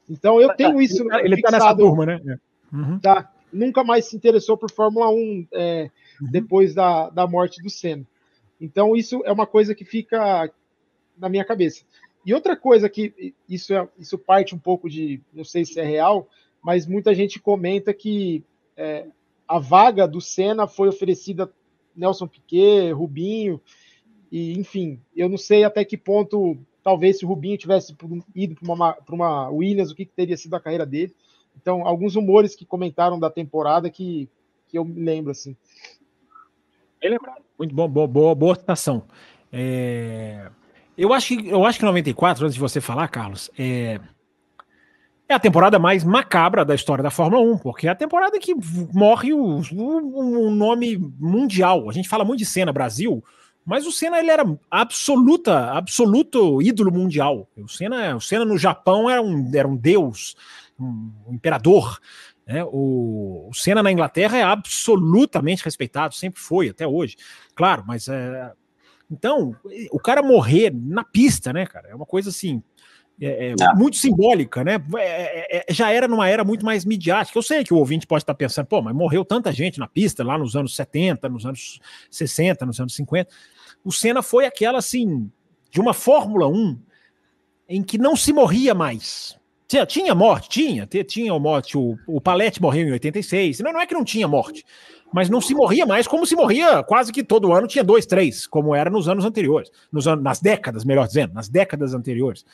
Então eu tenho isso. Ele, tá, ele tá nessa turma, né? Uhum. Tá. Nunca mais se interessou por Fórmula 1 é, uhum. depois da, da morte do Senna. Então isso é uma coisa que fica na minha cabeça. E outra coisa que isso, é, isso parte um pouco de, não sei se é real, mas muita gente comenta que é, a vaga do Senna foi oferecida Nelson Piquet, Rubinho, e enfim, eu não sei até que ponto Talvez se o Rubinho tivesse ido para uma, uma Williams, o que, que teria sido a carreira dele. Então, alguns rumores que comentaram da temporada que, que eu me lembro, assim. Bem lembrado. Muito bom, boa, boa, boa citação. É... Eu, acho que, eu acho que 94, antes de você falar, Carlos, é... é a temporada mais macabra da história da Fórmula 1, porque é a temporada que morre o, nome mundial. A gente fala muito de cena Brasil, mas o Senna ele era absoluta, absoluto ídolo mundial. O Senna, o Senna no Japão era um, era um deus, um, imperador. Né? O, o Senna na Inglaterra é absolutamente respeitado, sempre foi, até hoje. Claro, mas é. Então, o cara morrer na pista, né, cara? É uma coisa assim. É, é muito simbólica, né? É, é, é, já era numa era muito mais midiática. Eu sei que o ouvinte pode estar pensando, pô, mas morreu tanta gente na pista lá nos anos 70, nos anos 60, nos anos 50. O Senna foi aquela assim, de uma Fórmula 1 em que não se morria mais. Tinha, tinha morte? Tinha. Tinha morte. O, o Palete morreu em 86. Não, não é que não tinha morte, mas não se morria mais como se morria quase que todo ano. Tinha dois, três, como era nos anos anteriores. Nos anos, nas décadas, melhor dizendo, nas décadas anteriores.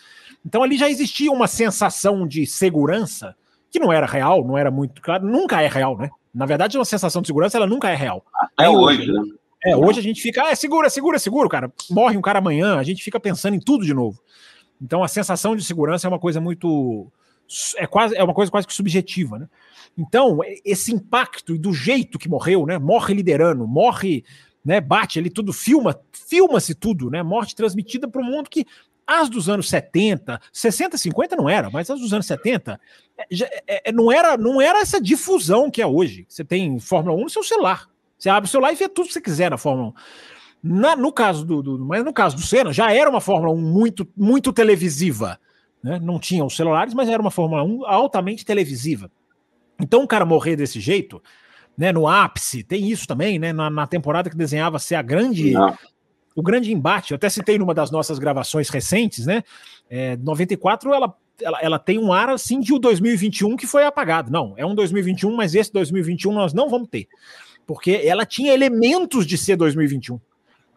Então ali já existia uma sensação de segurança que não era real, não era muito claro. Nunca é real, né? Na verdade, uma sensação de segurança ela nunca é real. Até hoje, né? É, hoje a gente fica, ah, é segura, segura, seguro, cara. Morre um cara amanhã, a gente fica pensando em tudo de novo. Então a sensação de segurança é uma coisa muito é quase é uma coisa quase que subjetiva, né? Então, esse impacto e do jeito que morreu, né? Morre liderando, morre, né, bate ali tudo, filma, filma-se tudo, né? Morte transmitida para o mundo que as dos anos 70, 60, 50 não era, mas as dos anos 70 já, é, é, não, era, não era essa difusão que é hoje. Você tem Fórmula 1 no seu celular. Você abre o celular e vê tudo que você quiser na Fórmula 1. Na, no caso do, do, mas no caso do Senna, já era uma Fórmula 1 muito, muito televisiva. Né? Não tinha os celulares, mas era uma Fórmula 1 altamente televisiva. Então, um cara morrer desse jeito, né, no ápice, tem isso também, né? Na, na temporada que desenhava ser a grande. Não. O grande embate, eu até citei numa das nossas gravações recentes, né? É, 94, ela, ela, ela tem um ar assim de o 2021 que foi apagado. Não, é um 2021, mas esse 2021 nós não vamos ter. Porque ela tinha elementos de ser 2021.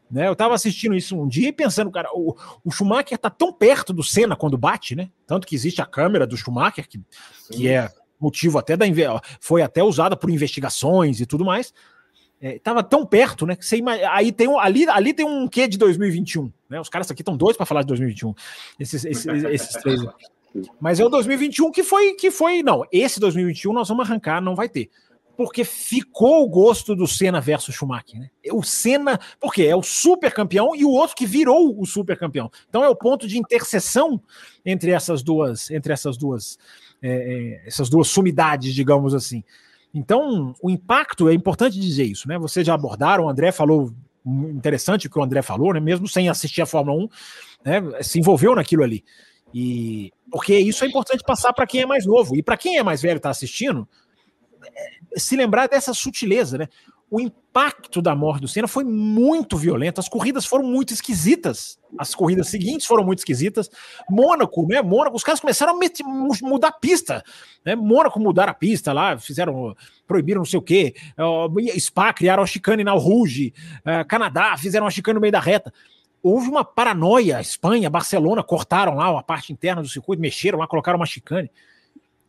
Né? Eu estava assistindo isso um dia e pensando, cara, o, o Schumacher está tão perto do Senna quando bate, né? Tanto que existe a câmera do Schumacher, que, que é motivo até da foi até usada por investigações e tudo mais. É, tava tão perto, né? Que você aí tem um, ali, ali tem um quê de 2021, né? Os caras aqui estão dois para falar de 2021. Esses, esses, esses três. Mas é o 2021 que foi que foi, não, esse 2021 nós vamos arrancar, não vai ter porque ficou o gosto do Senna versus Schumacher. Né? O Senna, porque é o super campeão e o outro que virou o super campeão. Então é o ponto de interseção entre essas duas, entre essas duas, é, é, essas duas sumidades, digamos assim. Então o impacto é importante dizer isso, né? Vocês já abordaram, o André falou interessante o que o André falou, né? Mesmo sem assistir a Fórmula 1, né? Se envolveu naquilo ali. E porque isso é importante passar para quem é mais novo e para quem é mais velho está assistindo, se lembrar dessa sutileza, né? O impacto da morte do Senna foi muito violento. As corridas foram muito esquisitas. As corridas seguintes foram muito esquisitas. Mônaco, né? Mônaco, os caras começaram a meter, mudar a pista. Né? Mônaco mudaram a pista lá, fizeram, proibiram não sei o quê. Spa criaram a chicane na Rouge. Uh, Canadá fizeram a chicane no meio da reta houve uma paranoia. Espanha, Barcelona cortaram lá a parte interna do circuito, mexeram lá, colocaram uma chicane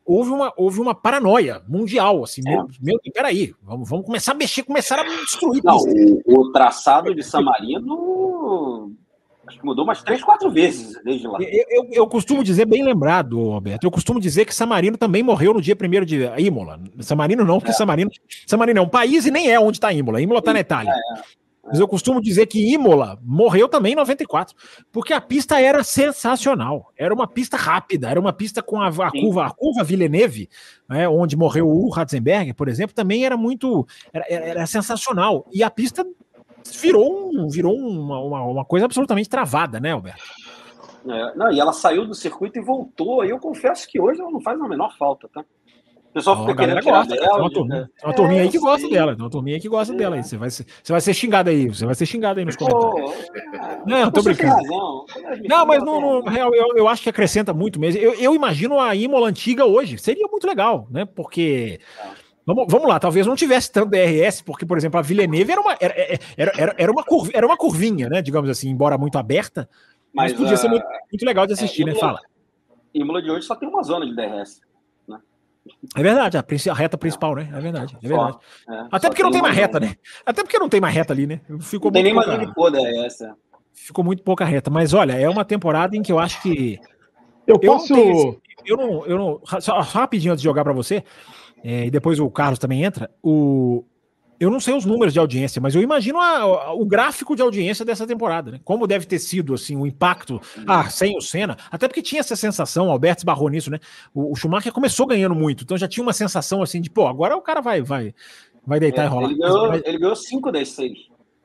houve uma, houve uma paranoia mundial, assim, é. meu, meu, peraí, vamos, vamos começar a mexer, começar a destruir. Não, o, o, traçado de San Marino acho que mudou umas três, quatro vezes desde lá. Eu, eu, eu, costumo dizer, bem lembrado, Roberto, eu costumo dizer que San Marino também morreu no dia 1 de Imola. San Marino não, porque é. San, Marino, San Marino é um país e nem é onde está Imola. Imola está na Itália. É, é. Mas eu costumo dizer que Imola morreu também em 94, porque a pista era sensacional. Era uma pista rápida, era uma pista com a, a curva, a curva Villeneuve, né, onde morreu o Ratzenberger, por exemplo, também era muito. Era, era sensacional. E a pista virou, um, virou uma, uma, uma, coisa absolutamente travada, né, Alberto? É, não, e ela saiu do circuito e voltou. E eu confesso que hoje ela não faz a menor falta, tá? Pessoal fica querendo gosta, dela. Tem uma, turminha, né? uma turminha aí que gosta dela. Tem uma turminha aí que gosta é. dela aí. Você vai, ser, você vai ser xingado aí. Você vai ser xingado aí nos comentários. não, tô brincando. Não, mas no, no real, eu, eu acho que acrescenta muito mesmo. Eu, eu imagino a Imola antiga hoje. Seria muito legal, né? Porque. Vamos, vamos lá, talvez não tivesse tanto DRS, porque, por exemplo, a Villeneuve era uma, era, era, era, era uma, curva, era uma curvinha, né? Digamos assim, embora muito aberta. Mas, mas podia ser muito, muito, legal de assistir, é, né? Fala. Imola de hoje só tem uma zona de DRS. É verdade, a, a, reta principal, né? É verdade, é verdade. É, Até porque não tem mais reta, né? Até porque não tem mais reta ali, né? Ficou não tem nem mais de poda é essa. Ficou muito pouca reta. Mas olha, é uma temporada em que eu acho que. Eu, eu posso. Não eu não. Eu não só, rapidinho antes de jogar para você, é, e depois o Carlos também entra. O, eu não sei os números de audiência, mas eu imagino a, a, o gráfico de audiência dessa temporada, né? Como deve ter sido assim o impacto, ah, sem o Senna, até porque tinha essa sensação, Alberto esbarrou nisso, né? O, o, Schumacher começou ganhando muito, então já tinha uma sensação assim de, pô, agora o cara vai vai vai deitar é, e rolar. Ele ganhou, mas, ele ganhou cinco das seis,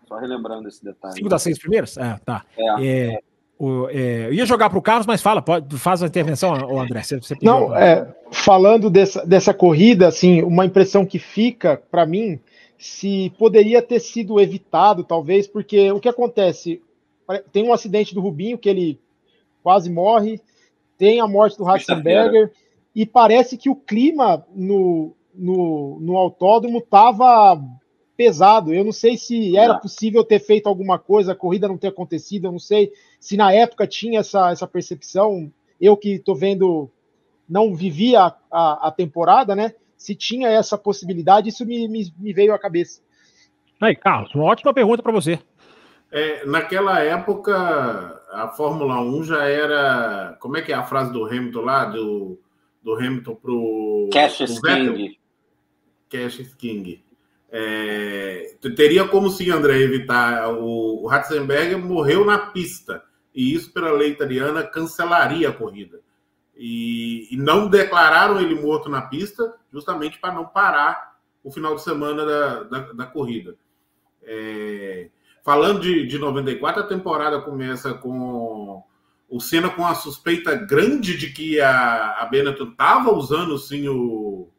só relembrando esse detalhe. Cinco das seis primeiras? É, tá. É. é o, é, eu ia jogar para o Carlos, mas fala, pode, faz a intervenção, André. Você, você Não, é, falando dessa, dessa corrida, assim, uma impressão que fica para mim se poderia ter sido evitado, talvez, porque o que acontece? Tem um acidente do Rubinho que ele quase morre, tem a morte do Ratzenberger, e parece que o clima no, no, no autódromo estava pesado. Eu não sei se era possível ter feito alguma coisa, a corrida não ter acontecido, eu não sei se na época tinha essa, essa percepção. Eu que estou vendo, não vivia a, a, a, temporada, né? Se tinha essa possibilidade, isso me, me, me veio à cabeça. Aí, Carlos, uma ótima pergunta para você. É, naquela época, a Fórmula 1 já era. Como é que é a frase do Hamilton lá? Do, do Hamilton pro. Cash King. Cash King. É, teria como sim, André, evitar. O, o Ratzenberger morreu na pista, e isso, pela lei italiana, cancelaria a corrida. E, e não declararam ele morto na pista, justamente para não parar o final de semana da, da, da corrida. É, falando de, de 94, a temporada começa com o Senna com a suspeita grande de que a, a Benetton estava usando sim o,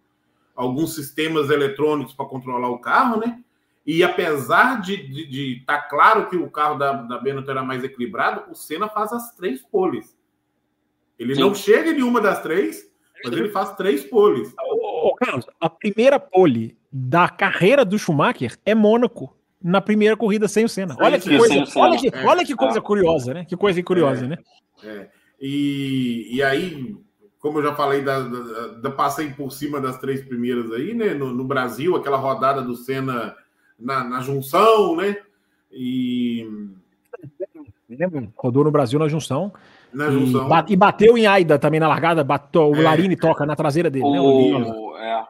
alguns sistemas eletrônicos para controlar o carro, né? E apesar de estar tá claro que o carro da, da Benetton era mais equilibrado, o Senna faz as três poles. Ele Sim. não chega em nenhuma das três, mas ele faz três poles. Ô, Carlos, a primeira pole da carreira do Schumacher é Mônaco, na primeira corrida sem o Senna. Olha que coisa, olha que, olha que coisa é. curiosa, né? Que coisa curiosa, é, né? É. E, e aí, como eu já falei, da, da, da, passei por cima das três primeiras aí, né? No, no Brasil, aquela rodada do Senna na, na junção, né? E. Rodou no Brasil na junção. Na e, junção. Bate, e bateu em Aida também na largada, bateu, o é, Larini toca na traseira dele, né? o, né? O, é.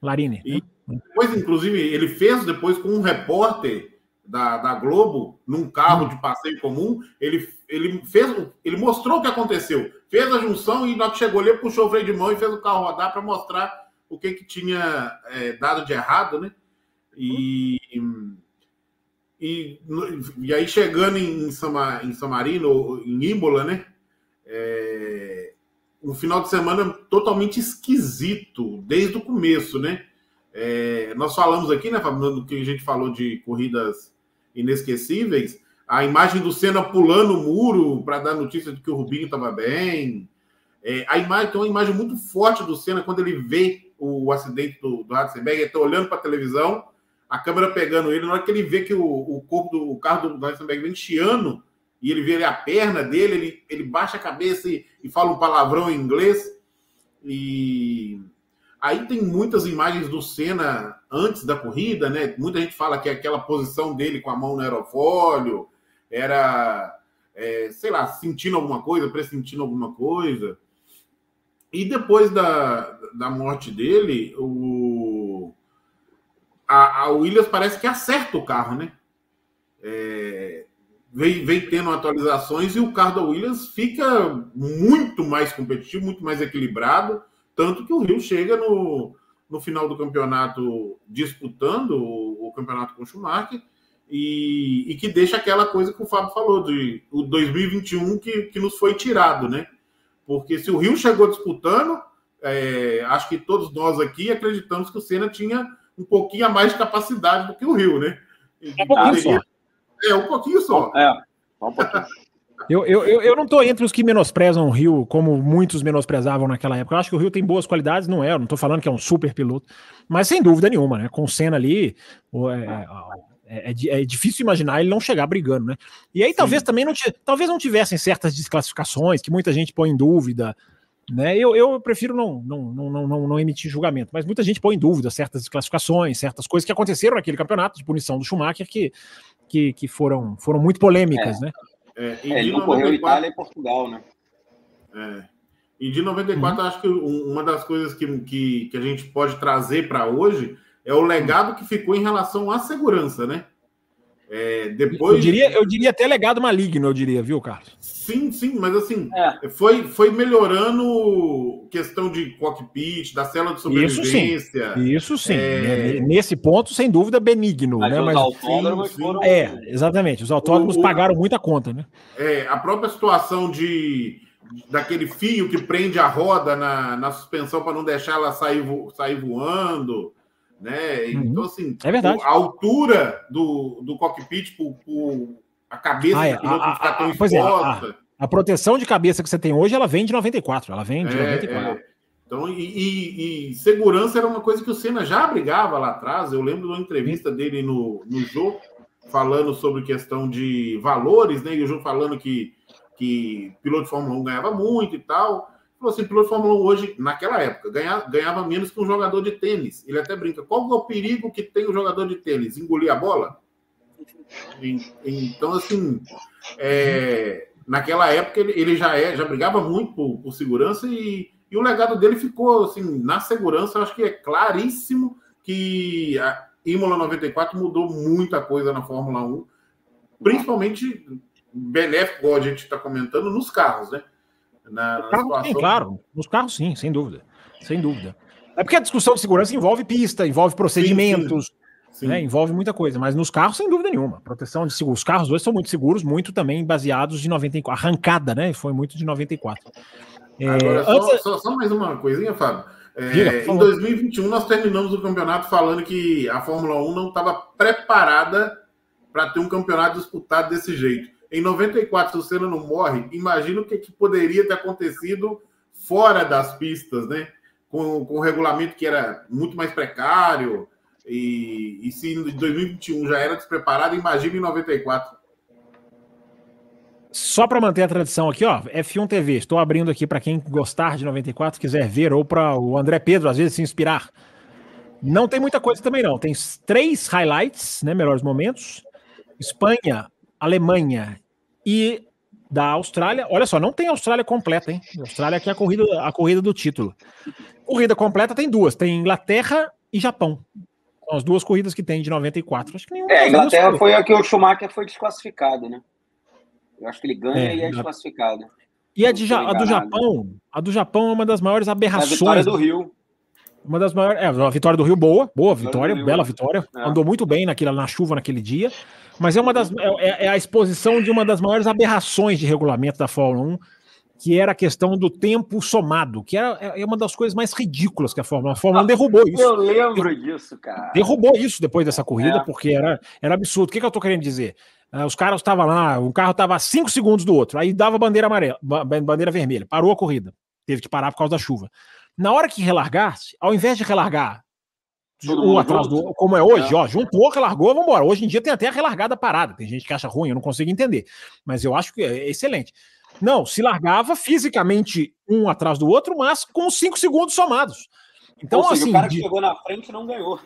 Larini. E depois, inclusive, ele fez depois com um repórter da, da Globo, num carro hum. de passeio comum, ele, ele fez, ele mostrou o que aconteceu fez a junção e na que chegou ali, puxou o freio de mão e fez o carro rodar para mostrar o que, que tinha é, dado de errado, né? E, e, e aí chegando em, Sama, em San Marino, em Imola, né? É, um final de semana totalmente esquisito, desde o começo, né? É, nós falamos aqui, né, que a gente falou de corridas inesquecíveis, a imagem do Senna pulando o muro para dar notícia de que o Rubinho estava bem. É, a imagem tem uma imagem muito forte do Senna quando ele vê o, o acidente do, do Ratzenberg, ele está olhando para a televisão, a câmera pegando ele, na hora que ele vê que o, o corpo do o carro do, do Ratzenberg vem chiando, e ele vê a perna dele, ele, ele baixa a cabeça e, e fala um palavrão em inglês. E aí tem muitas imagens do Senna antes da corrida, né? Muita gente fala que é aquela posição dele com a mão no aerofólio, era, é, sei lá, sentindo alguma coisa, pressentindo alguma coisa. E depois da, da morte dele, o, a, a Williams parece que acerta o carro, né? É, vem, vem tendo atualizações e o carro da Williams fica muito mais competitivo, muito mais equilibrado, tanto que o Rio chega no, no final do campeonato disputando o, o campeonato com o Schumacher e, e, que deixa aquela coisa que o Fábio falou, de o 2021 que, que nos foi tirado, né? Porque se o Rio chegou disputando, é, acho que todos nós aqui acreditamos que o Senna tinha um pouquinho a mais de capacidade do que o Rio, né? Um pouquinho só. É, um pouquinho só. É, um pouquinho. Eu, eu, eu, eu não estou entre os que menosprezam o Rio, como muitos menosprezavam naquela época. Eu acho que o Rio tem boas qualidades, não é? Eu não estou falando que é um super piloto, mas sem dúvida nenhuma, né? Com o Senna ali, é, é, é, é, difícil imaginar ele não chegar brigando, né? E aí Sim. talvez também não, talvez não tivessem certas desclassificações que muita gente põe em dúvida, né? Eu, eu prefiro não, não, não, não, não emitir julgamento, mas muita gente põe em dúvida certas desclassificações, certas coisas que aconteceram naquele campeonato de punição do Schumacher que, que, que foram, foram muito polêmicas, é. né? É, e é, ele não correu Itália e Portugal, né? É. E de 94, uhum. acho que uma das coisas que, que, que a gente pode trazer para hoje é o legado que ficou em relação à segurança, né? É, depois... eu, diria, eu diria até legado maligno, eu diria, viu, Carlos? Sim, sim, mas assim, é. foi, foi melhorando questão de cockpit, da cela de sobrevivência. Isso sim, Isso sim. É... nesse ponto, sem dúvida, benigno. Mas né? os mas, autódromos sim, foram... É, exatamente, os autódromos o, pagaram muita conta, né? É, a própria situação de daquele fio que prende a roda na, na suspensão para não deixar ela sair, vo, sair voando né? Uhum. Então, assim, é verdade. a altura do, do cockpit por, por a cabeça ah, é. do piloto não ficar tão exposta. É, a, a, proteção de cabeça que você tem hoje, ela vem de 94. Ela vem de é, 94. É. Então, e, e, e, segurança era uma coisa que o Senna já brigava lá atrás. Eu lembro de uma entrevista dele no, no jogo, falando sobre questão de valores, né? E o jogo falando que, que piloto de Fórmula 1 ganhava muito e tal. Falou assim, piloto de Fórmula 1 hoje, naquela época, ganhava, ganhava menos que um jogador de tênis. Ele até brinca, qual é o perigo que tem o jogador de tênis? Engolir a bola? Então, assim, é, naquela época ele, ele, já, é, já brigava muito por, por segurança e, e, o legado dele ficou, assim, na segurança, acho que é claríssimo que a Imola 94 mudou muita coisa na Fórmula 1, principalmente benéfico, a gente está comentando, nos carros, né? Na, na carro, sim, claro. Nos carros, sim, sem dúvida. Sem dúvida. É porque a discussão de segurança envolve pista, envolve procedimentos, sim, sim. Né, envolve muita coisa. Mas nos carros, sem dúvida nenhuma. Proteção de seguros. Os carros hoje são muito seguros, muito também baseados de 94. Arrancada, né? Foi muito de 94. É, Agora, só, antes... só, só, mais uma coisinha, Fábio. É, Diga, em 2021, nós terminamos o campeonato falando que a Fórmula 1 não estava preparada para ter um campeonato disputado desse jeito. Em 94, se o Senna não morre, imagina o que, que poderia ter acontecido fora das pistas, né? Com, com o regulamento que era muito mais precário. E, e se em 2021 já era despreparado, imagina em 94. Só para manter a tradição aqui, ó, F1 TV. Estou abrindo aqui para quem gostar de 94, quiser ver, ou para o André Pedro, às vezes, se inspirar. Não tem muita coisa também, não. Tem três highlights, né? Melhores momentos. Espanha, Alemanha e da Austrália. Olha só, não tem Austrália completa, hein? A Austrália aqui é a corrida, a corrida do título. Corrida completa tem duas: tem Inglaterra e Japão. São as duas corridas que tem de 94. Acho que nenhuma. É, Inglaterra foi a que o Schumacher foi desclassificado, né? Eu acho que ele ganha é, e é desclassificado. E a, de, a do Japão, a do Japão é uma das maiores aberrações. É a vitória do Rio. Uma das maiores. É, a vitória do Rio, boa, boa vitória, bela vitória. É. Andou muito bem naquela, na chuva naquele dia. Mas é uma das é, é, é, a exposição de uma das maiores aberrações de regulamento da Fórmula 1, que era a questão do tempo somado, que era, é, é uma das coisas mais ridículas que a Fórmula 1. A Fórmula 1 derrubou isso. Eu lembro disso, cara. Derrubou isso depois dessa corrida, é. porque era, era absurdo. O que, que eu tô querendo dizer? Uh, os caras estavam lá, um carro estava a 5 segundos do outro, aí dava bandeira amarela, bandeira vermelha, parou a corrida. Teve que parar por causa da chuva. Na hora que relargasse, ao invés de relargar um atrás do outro, como é hoje, é. ó, juntou, relargou, vamos embora. Hoje em dia tem até a relargada parada. Tem gente que acha ruim, eu não consigo entender. Mas eu acho que é excelente. Não, se largava fisicamente um atrás do outro, mas com cinco segundos somados. Então, Ou seja, assim, o cara que de... chegou na frente não ganhou.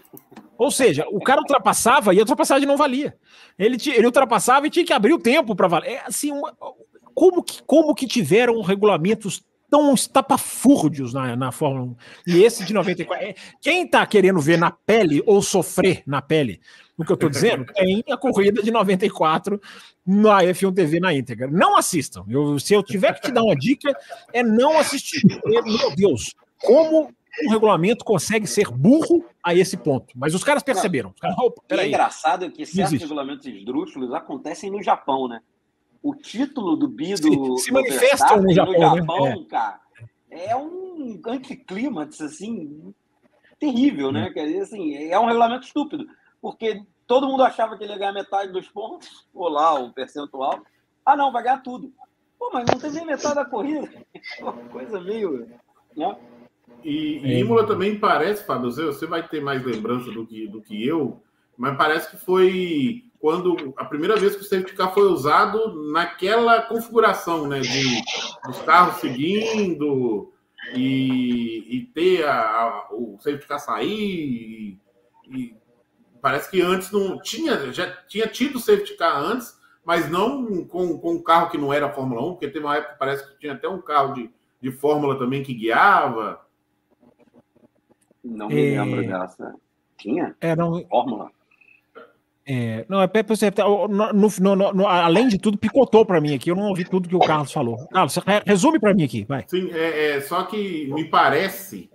Ou seja, o cara ultrapassava e a ultrapassagem não valia. Ele, ele ultrapassava e tinha que abrir o tempo para valer. É assim, uma... como, que, como que tiveram regulamentos tão estapafúrdios na, na Fórmula 1. E esse de 94. É, quem tá querendo ver na pele ou sofrer na pele o que eu tô dizendo, tem a corrida de 94 na F1 TV na íntegra. Não assistam. Eu, se eu tiver que te dar uma dica, é não assistir. Meu Deus, como o regulamento consegue ser burro a esse ponto. Mas os caras perceberam. Os caras, oh, é engraçado que certos regulamentos esdrúxulos acontecem no Japão, né? O título do Bido se, se manifestam no Japão, no Japão né? cara, é um anticlímax, assim, terrível, né? Quer dizer, assim, é um regulamento estúpido, porque todo mundo achava que ele ia ganhar metade dos pontos, ou lá, o percentual. Ah, não, vai ganhar tudo. Pô, mas não tem nem metade da corrida. Uma coisa meio. Né? E, e Imola também parece, Fábio, você vai ter mais lembrança do que, do que eu, mas parece que foi quando a primeira vez que o safety car foi usado naquela configuração, né, de os carros seguindo e, e ter a, a, o safety car sair e, e, parece que antes não tinha, já tinha tido safety car antes, mas não com, com um carro que não era Fórmula 1, porque teve uma época que parece que tinha até um carro de, de Fórmula também que guiava. Não me lembro é... dessa. Tinha? É, não. Fórmula. É, não, é, no, no, no, além de tudo, picotou para mim aqui. Eu não ouvi tudo que o Carlos falou. Carlos, resume para mim aqui, vai. Sim, é, é, só que me parece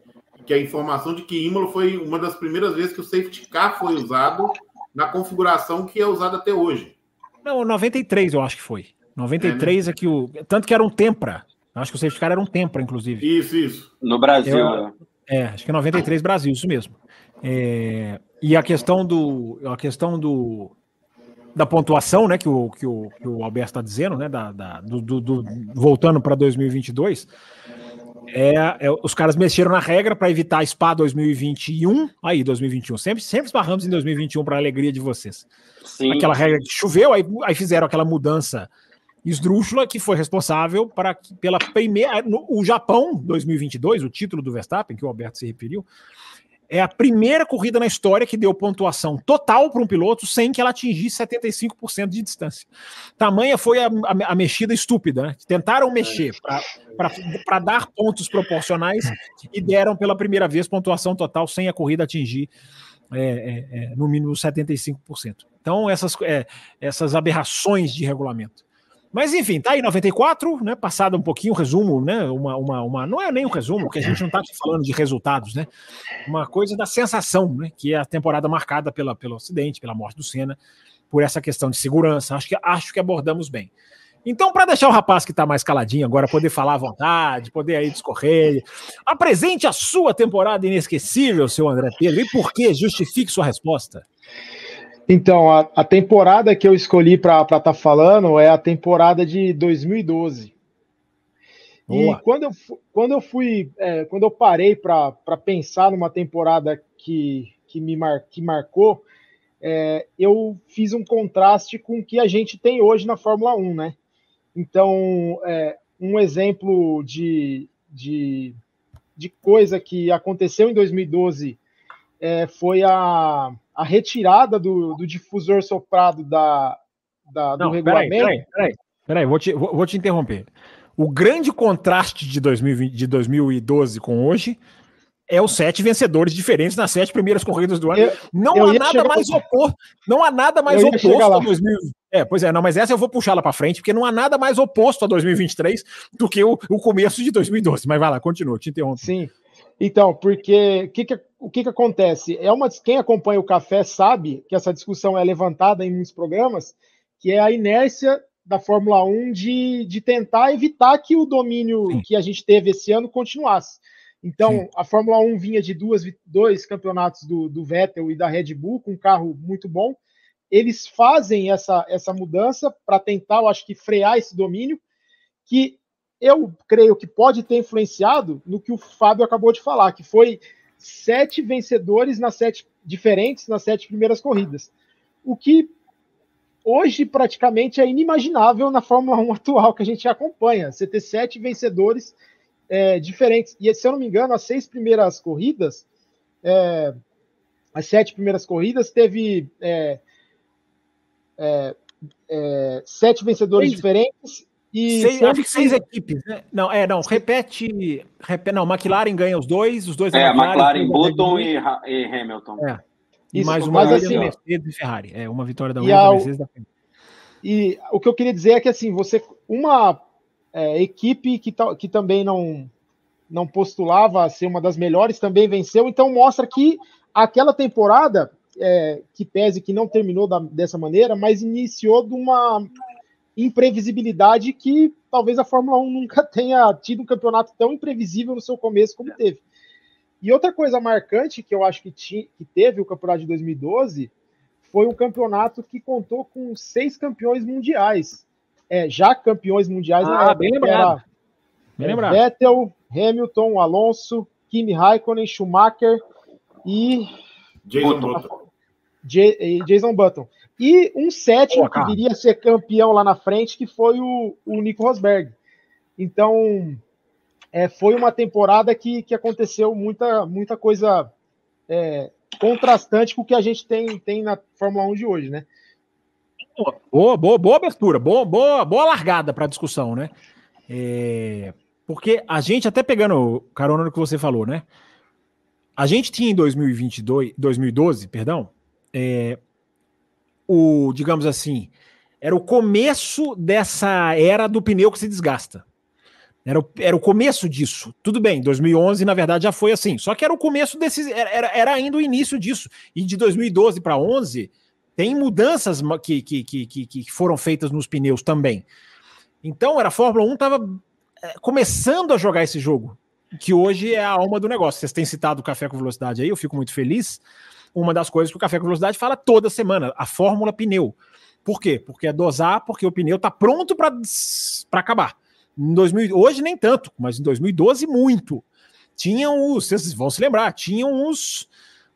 que a informação de que Imola foi uma das primeiras vezes que o safety car foi usado na configuração que é usada até hoje. Não, 93 eu acho que foi. 93 é, né? é que o. Tanto que era um Tempra. Eu acho que o safety car era um Tempra, inclusive. Isso, isso. No Brasil, eu, né? É, acho que 93 Brasil, isso mesmo. É, e a questão do. A questão do. Da pontuação, né, que o, que o, que o Alberto está dizendo, né, da, da do, do, do voltando para 2022, é, é, os caras mexeram na regra para evitar a SPA 2021. Aí, 2021. Sempre, sempre esbarramos em 2021 para alegria de vocês. Sim. Aquela regra que choveu, aí, aí fizeram aquela mudança esdrúxula que foi responsável para pela primeira. No, o Japão 2022, o título do Verstappen, que o Alberto se referiu, é a primeira corrida na história que deu pontuação total para um piloto sem que ela atingisse 75% de distância. Tamanha foi a, a, a mexida estúpida. Né? Tentaram mexer para dar pontos proporcionais e deram pela primeira vez pontuação total sem a corrida atingir é, é, é, no mínimo 75%. Então, essas, é, essas aberrações de regulamento. Mas enfim, tá aí 94, né? Passado um pouquinho, resumo, né? Uma, uma, uma, não é nem um resumo, porque a gente não está aqui falando de resultados, né? Uma coisa da sensação, né? Que é a temporada marcada pela, pelo acidente, pela morte do Senna, por essa questão de segurança. Acho que, acho que abordamos bem. Então, para deixar o rapaz que está mais caladinho agora poder falar à vontade, poder aí discorrer, apresente a sua temporada inesquecível, seu André Pedro, e por que? Justifique sua resposta. Então, a, a temporada que eu escolhi para estar tá falando é a temporada de 2012. Boa. E quando eu, quando eu fui, é, quando eu parei para pensar numa temporada que, que me mar, que marcou, é, eu fiz um contraste com o que a gente tem hoje na Fórmula 1, né? Então, é, um exemplo de, de, de coisa que aconteceu em 2012 é, foi a, a retirada do, do difusor soprado da, da do Não, regulamento. Peraí, peraí, peraí, vou, te, vou, vou, te interromper. O grande contraste de, 2020, de 2012 com hoje é os sete vencedores diferentes nas sete primeiras corridas do ano. Eu, não, eu há nada mais oposto, não há nada mais oposto a 2020. É, pois é, não, mas essa eu vou puxar lá para frente, porque não há nada mais oposto a 2023 do que o, o começo de 2012. Mas vai lá, continua, te interrompo. Sim. Então, porque que que, o que, que acontece? É uma quem acompanha o café sabe que essa discussão é levantada em muitos programas, que é a inércia da Fórmula 1 de, de tentar evitar que o domínio Sim. que a gente teve esse ano continuasse. Então, Sim. a Fórmula 1 vinha de duas, dois campeonatos do, do Vettel e da Red Bull, com um carro muito bom. Eles fazem essa, essa mudança para tentar, eu acho que, frear esse domínio, que eu creio que pode ter influenciado no que o Fábio acabou de falar, que foi sete vencedores nas sete diferentes nas sete primeiras corridas. O que hoje praticamente é inimaginável na Fórmula 1 atual que a gente acompanha. Você ter sete vencedores é, diferentes. E se eu não me engano, as seis primeiras corridas, é, as sete primeiras corridas, teve é, é, é sete vencedores diferentes e seis, acho que seis equipes, né? Não, é, não, repete, repete. Não, McLaren ganha os dois, os dois é, McLaren, McLaren Button e, e, Hamilton. É. E Isso, mais uma assim, Mercedes e Ferrari. É, uma vitória da Williams, Mercedes da Ferrari. E o que eu queria dizer é que assim, você uma é, equipe que, que também não não postulava a ser uma das melhores também venceu, então mostra que aquela temporada é, que pese que não terminou da, dessa maneira, mas iniciou de uma imprevisibilidade que talvez a Fórmula 1 nunca tenha tido um campeonato tão imprevisível no seu começo como teve. E outra coisa marcante que eu acho que, tinha, que teve o campeonato de 2012 foi um campeonato que contou com seis campeões mundiais. É, já campeões mundiais ah, na bem lembrado. Bem é, lembrado. Vettel, Hamilton, Alonso, Kimi Raikkonen, Schumacher e Jason Button. Jason Button. E um sétimo que viria a ser campeão lá na frente, que foi o, o Nico Rosberg. Então, é, foi uma temporada que, que aconteceu muita, muita coisa é, contrastante com o que a gente tem, tem na Fórmula 1 de hoje, né? Boa, boa, boa abertura, boa, boa, boa largada para a discussão, né? É, porque a gente, até pegando carona no que você falou, né? a gente tinha em 2022, 2012, perdão, é, o, digamos assim, era o começo dessa era do pneu que se desgasta. Era o, era o começo disso. Tudo bem, 2011 na verdade já foi assim. Só que era o começo desse, era, era ainda o início disso. E de 2012 para 11 tem mudanças que, que, que, que, foram feitas nos pneus também. Então era a Fórmula 1 estava é, começando a jogar esse jogo, que hoje é a alma do negócio. Vocês têm citado o Café com Velocidade aí, eu fico muito feliz. Uma das coisas que o Café com Velocidade fala toda semana, a fórmula pneu. Por quê? Porque é dosar, porque o pneu está pronto para acabar. Em 2000, hoje nem tanto, mas em 2012 muito. Tinham os, vocês vão se lembrar, tinham os,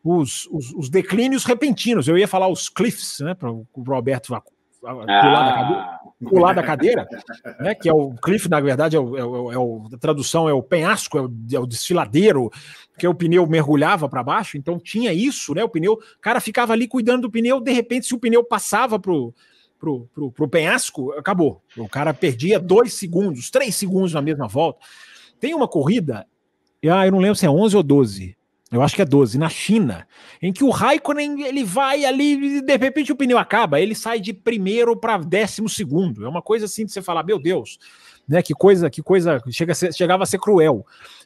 os, os, os declínios repentinos. Eu ia falar os cliffs, né, para o Roberto pular, ah. da cadeira, pular da cadeira, né, que é o cliff, na verdade, é o, é o, é o a tradução é o penhasco, é o, é o desfiladeiro, que o pneu mergulhava para baixo, então tinha isso, né? O pneu, o cara ficava ali cuidando do pneu, de repente, se o pneu passava pro, pro, pro, pro penhasco, acabou. O cara perdia dois segundos, três segundos na mesma volta. Tem uma corrida, ah, eu não lembro se é 11 ou 12, eu acho que é 12, na China, em que o Raikkonen ele vai ali e de repente o pneu acaba, ele sai de primeiro para décimo segundo. É uma coisa assim de você falar, meu Deus, né? Que coisa, que coisa, chega a ser, chegava a ser cruel.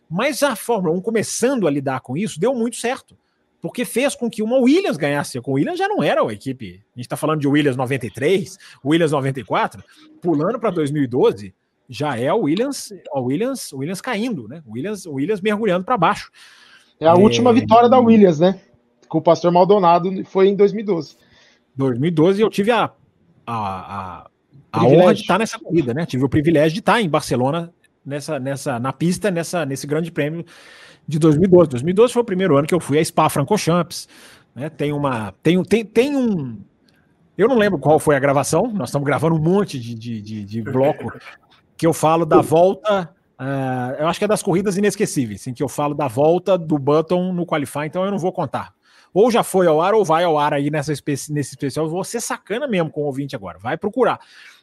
Mas a Fórmula 1 começando a lidar com isso deu muito certo. Porque fez com que uma Williams ganhasse. Com o Williams já não era a equipe. A gente está falando de Williams 93, Williams 94, pulando para 2012, já é o Williams, o Williams, Williams caindo, né? Williams, Williams mergulhando para baixo. É a última é... vitória da Williams, né? Com o Pastor Maldonado foi em 2012. 2012 eu tive a, a, a, a honra de estar nessa corrida, né? Tive o privilégio de estar em Barcelona nessa, nessa, na pista, nessa, nesse grande prêmio de 2012. 2012 foi o primeiro ano que eu fui a Spa Francorchamps. Né? Tem uma. Tem, tem, tem um. Eu não lembro qual foi a gravação, nós estamos gravando um monte de, de, de, de bloco que eu falo da volta Uh, eu acho que é das corridas inesquecíveis, em que eu falo da volta do Button no Qualify, então eu não vou contar. Ou já foi ao ar ou vai ao ar aí nessa especi nesse especial. Vou ser sacana mesmo com o ouvinte agora. Vai procurar.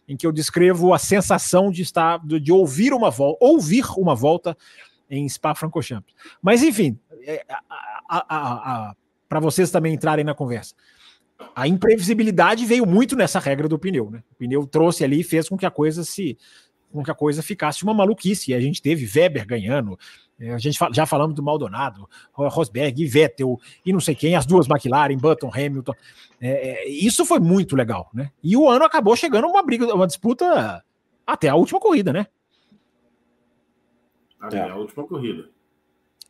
Em que eu descrevo a sensação de estar, de, de ouvir uma volta, ouvir uma volta em Spa-Francorchamps. Mas enfim, é, para vocês também entrarem na conversa. A imprevisibilidade veio muito nessa regra do pneu, né? O pneu trouxe ali e fez com que a coisa se com que a coisa ficasse uma maluquice. E a gente teve Weber ganhando, é, a gente já falamos do Maldonado, Rosberg e Vettel, e não sei quem, as duas McLaren, Button, Hamilton. É, é, isso foi muito legal, né? E o ano acabou chegando uma briga, uma disputa até a última corrida, né? Até a última corrida.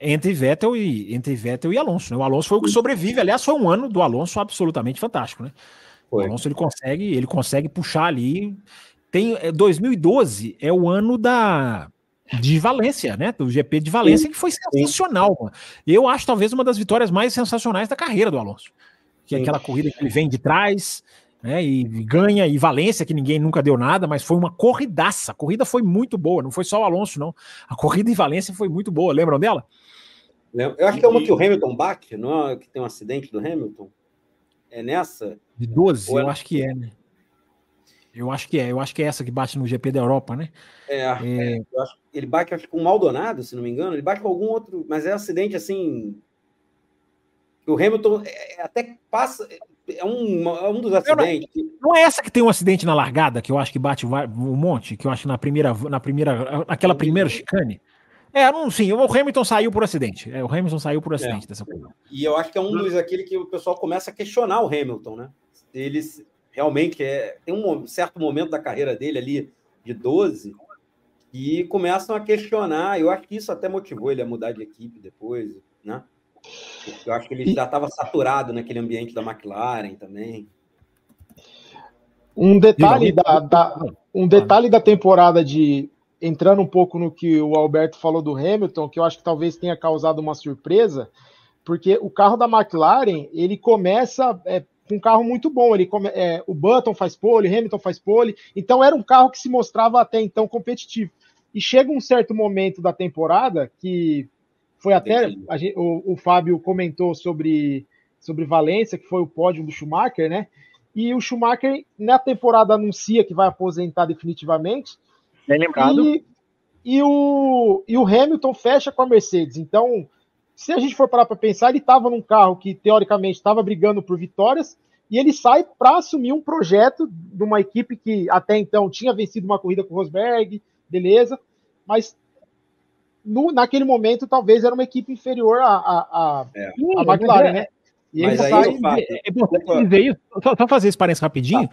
Entre Vettel e entre Vettel e Alonso. Né? O Alonso foi o que sobrevive. Aliás, foi um ano do Alonso absolutamente fantástico, né? Foi. O Alonso ele consegue, ele consegue puxar ali tem 2012 é, é o ano da de Valência, né? Do GP de Valência, que foi sensacional. Mano. Eu acho talvez uma das vitórias mais sensacionais da carreira do Alonso. Que é aquela corrida que ele vem de trás, né? E ganha, e Valência, que ninguém nunca deu nada, mas foi uma corridaça. A corrida foi muito boa, não foi só o Alonso, não. A corrida em Valência foi muito boa. Lembram dela? Eu acho que é uma que o Hamilton bate, não é que tem um acidente do Hamilton? É nessa? De 12, eu acho que é, né? Eu acho que é, eu acho que é essa que bate no GP da Europa, né? É, é... é ele bate acho, com o Maldonado, se não me engano, ele bate com algum outro, mas é um acidente assim. O Hamilton é, é até passa. É um, é um dos acidentes. Não, não, é essa que tem um acidente na largada, que eu acho que bate um monte, que eu acho que na primeira, na primeira, naquela primeira chicane. É, não, sim, o Hamilton saiu por acidente. É, o Hamilton saiu por acidente é. dessa coisa. E eu acho que é um dos aquele que o pessoal começa a questionar o Hamilton, né? Eles realmente é, tem um certo momento da carreira dele ali, de 12, e começam a questionar. Eu acho que isso até motivou ele a mudar de equipe depois, né? Eu acho que ele já estava saturado naquele ambiente da McLaren também. Um detalhe da, da, um detalhe da temporada de entrando um pouco no que o Alberto falou do Hamilton, que eu acho que talvez tenha causado uma surpresa, porque o carro da McLaren ele começa é, com um carro muito bom. Ele é, o Button faz pole, Hamilton faz pole, então era um carro que se mostrava até então competitivo. E chega um certo momento da temporada que foi até gente, o, o, Fábio comentou sobre sobre Valência, que foi o pódio do Schumacher, né? E o Schumacher na temporada anuncia que vai aposentar definitivamente. Bem lembrado. E, e, o, e o Hamilton fecha com a Mercedes. Então se a gente for parar para pensar, ele estava num carro que teoricamente estava brigando por vitórias e ele sai para assumir um projeto de uma equipe que até então tinha vencido uma corrida com o Rosberg, beleza, mas no, naquele momento talvez era uma equipe inferior à, à, à, É. à McLaren, né? E Mas ele aí sai, eu falo- É é importante dizer isso, só, só fazer esse parênteses rapidinho,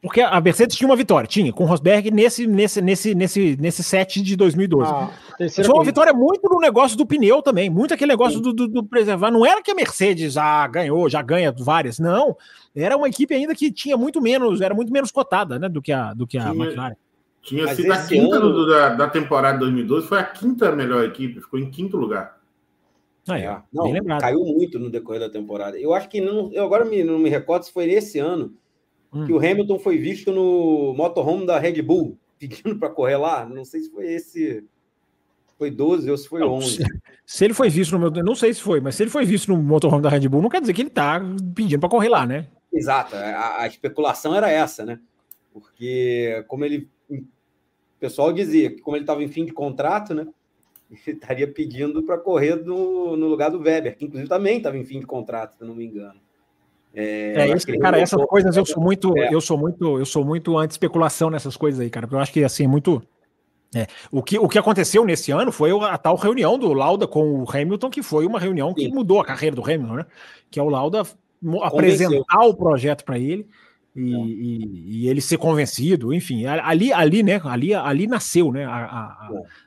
porque a Mercedes tinha uma vitória, tinha, com o Rosberg nesse, nesse, nesse, nesse, nesse set de 2012. a terceira Só uma vitória muito no negócio do pneu também, muito aquele negócio do, do- do preservar. Não era que a Mercedes já ganhou, já ganha várias, não. Era uma equipe ainda que tinha muito menos, era muito menos cotada, né, do que a, do que a Tinha- McLaren. Tinha Mas sido a quinta ano- do- da, da temporada de 2012, foi a quinta melhor equipe, ficou em quinto lugar. Aí, É, não, caiu muito no decorrer da temporada. Eu acho que não, eu agora me, não me recordo se foi nesse ano Hum. que o Hamilton foi visto no motorhome da Red Bull pedindo para correr lá. Não sei se foi esse, foi 12 ou se foi Não, 11. Se ele foi visto no meu. Não sei se foi, mas se ele foi visto no motorhome da Red Bull, não quer dizer que ele tá pedindo pra correr lá, né? Exato, a, a especulação era essa, né? Porque como ele, o pessoal dizia que como ele estava em fim de contrato, né? Ele estaria pedindo para correr no, no lugar do Weber, que inclusive também estava em fim de contrato, se eu não me engano. É, acho isso, que cara, essas coisas eu sou muito, É. eu sou muito, eu sou muito anti-especulação nessas coisas aí, cara, porque eu acho que assim, é muito. é, o, que, o que aconteceu nesse ano foi a tal reunião do Lauda com o Hamilton, que foi uma reunião que Sim. mudou a carreira do Hamilton, né? Que é o Lauda Convenceu. apresentar o projeto para ele e, É. e- e ele ser convencido, enfim, ali, ali, né? Ali, ali nasceu, né? A, a,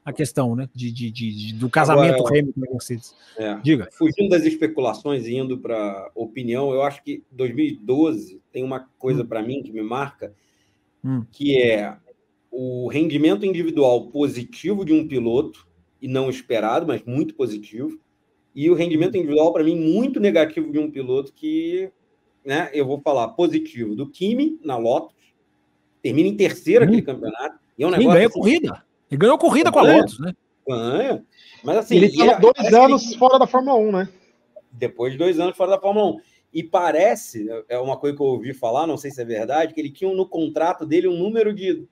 a- É. questão, né? De, de, de- do casamento Agora- Hamilton e Mercedes. É. Diga. Fugindo das especulações e indo para opinião, eu acho que 2012 tem uma coisa para mim que me marca, Hum. que é o rendimento individual positivo de um piloto, e não esperado, mas muito positivo, e o rendimento individual, para mim, muito negativo de um piloto que, né, eu vou falar positivo, do Kimi na Lotus, termina em terceiro Hum. aquele campeonato, e é um Ele negócio ganhou assim, corrida. Ele ganhou corrida com a Ganha. Lotus, né? ganha, mas assim... ele estava é- dois ele- anos fora da Fórmula 1, né? depois de dois anos fora da Fórmula 1. E parece, é uma coisa que eu ouvi falar, não sei se é verdade, que ele tinha no contrato dele um número de.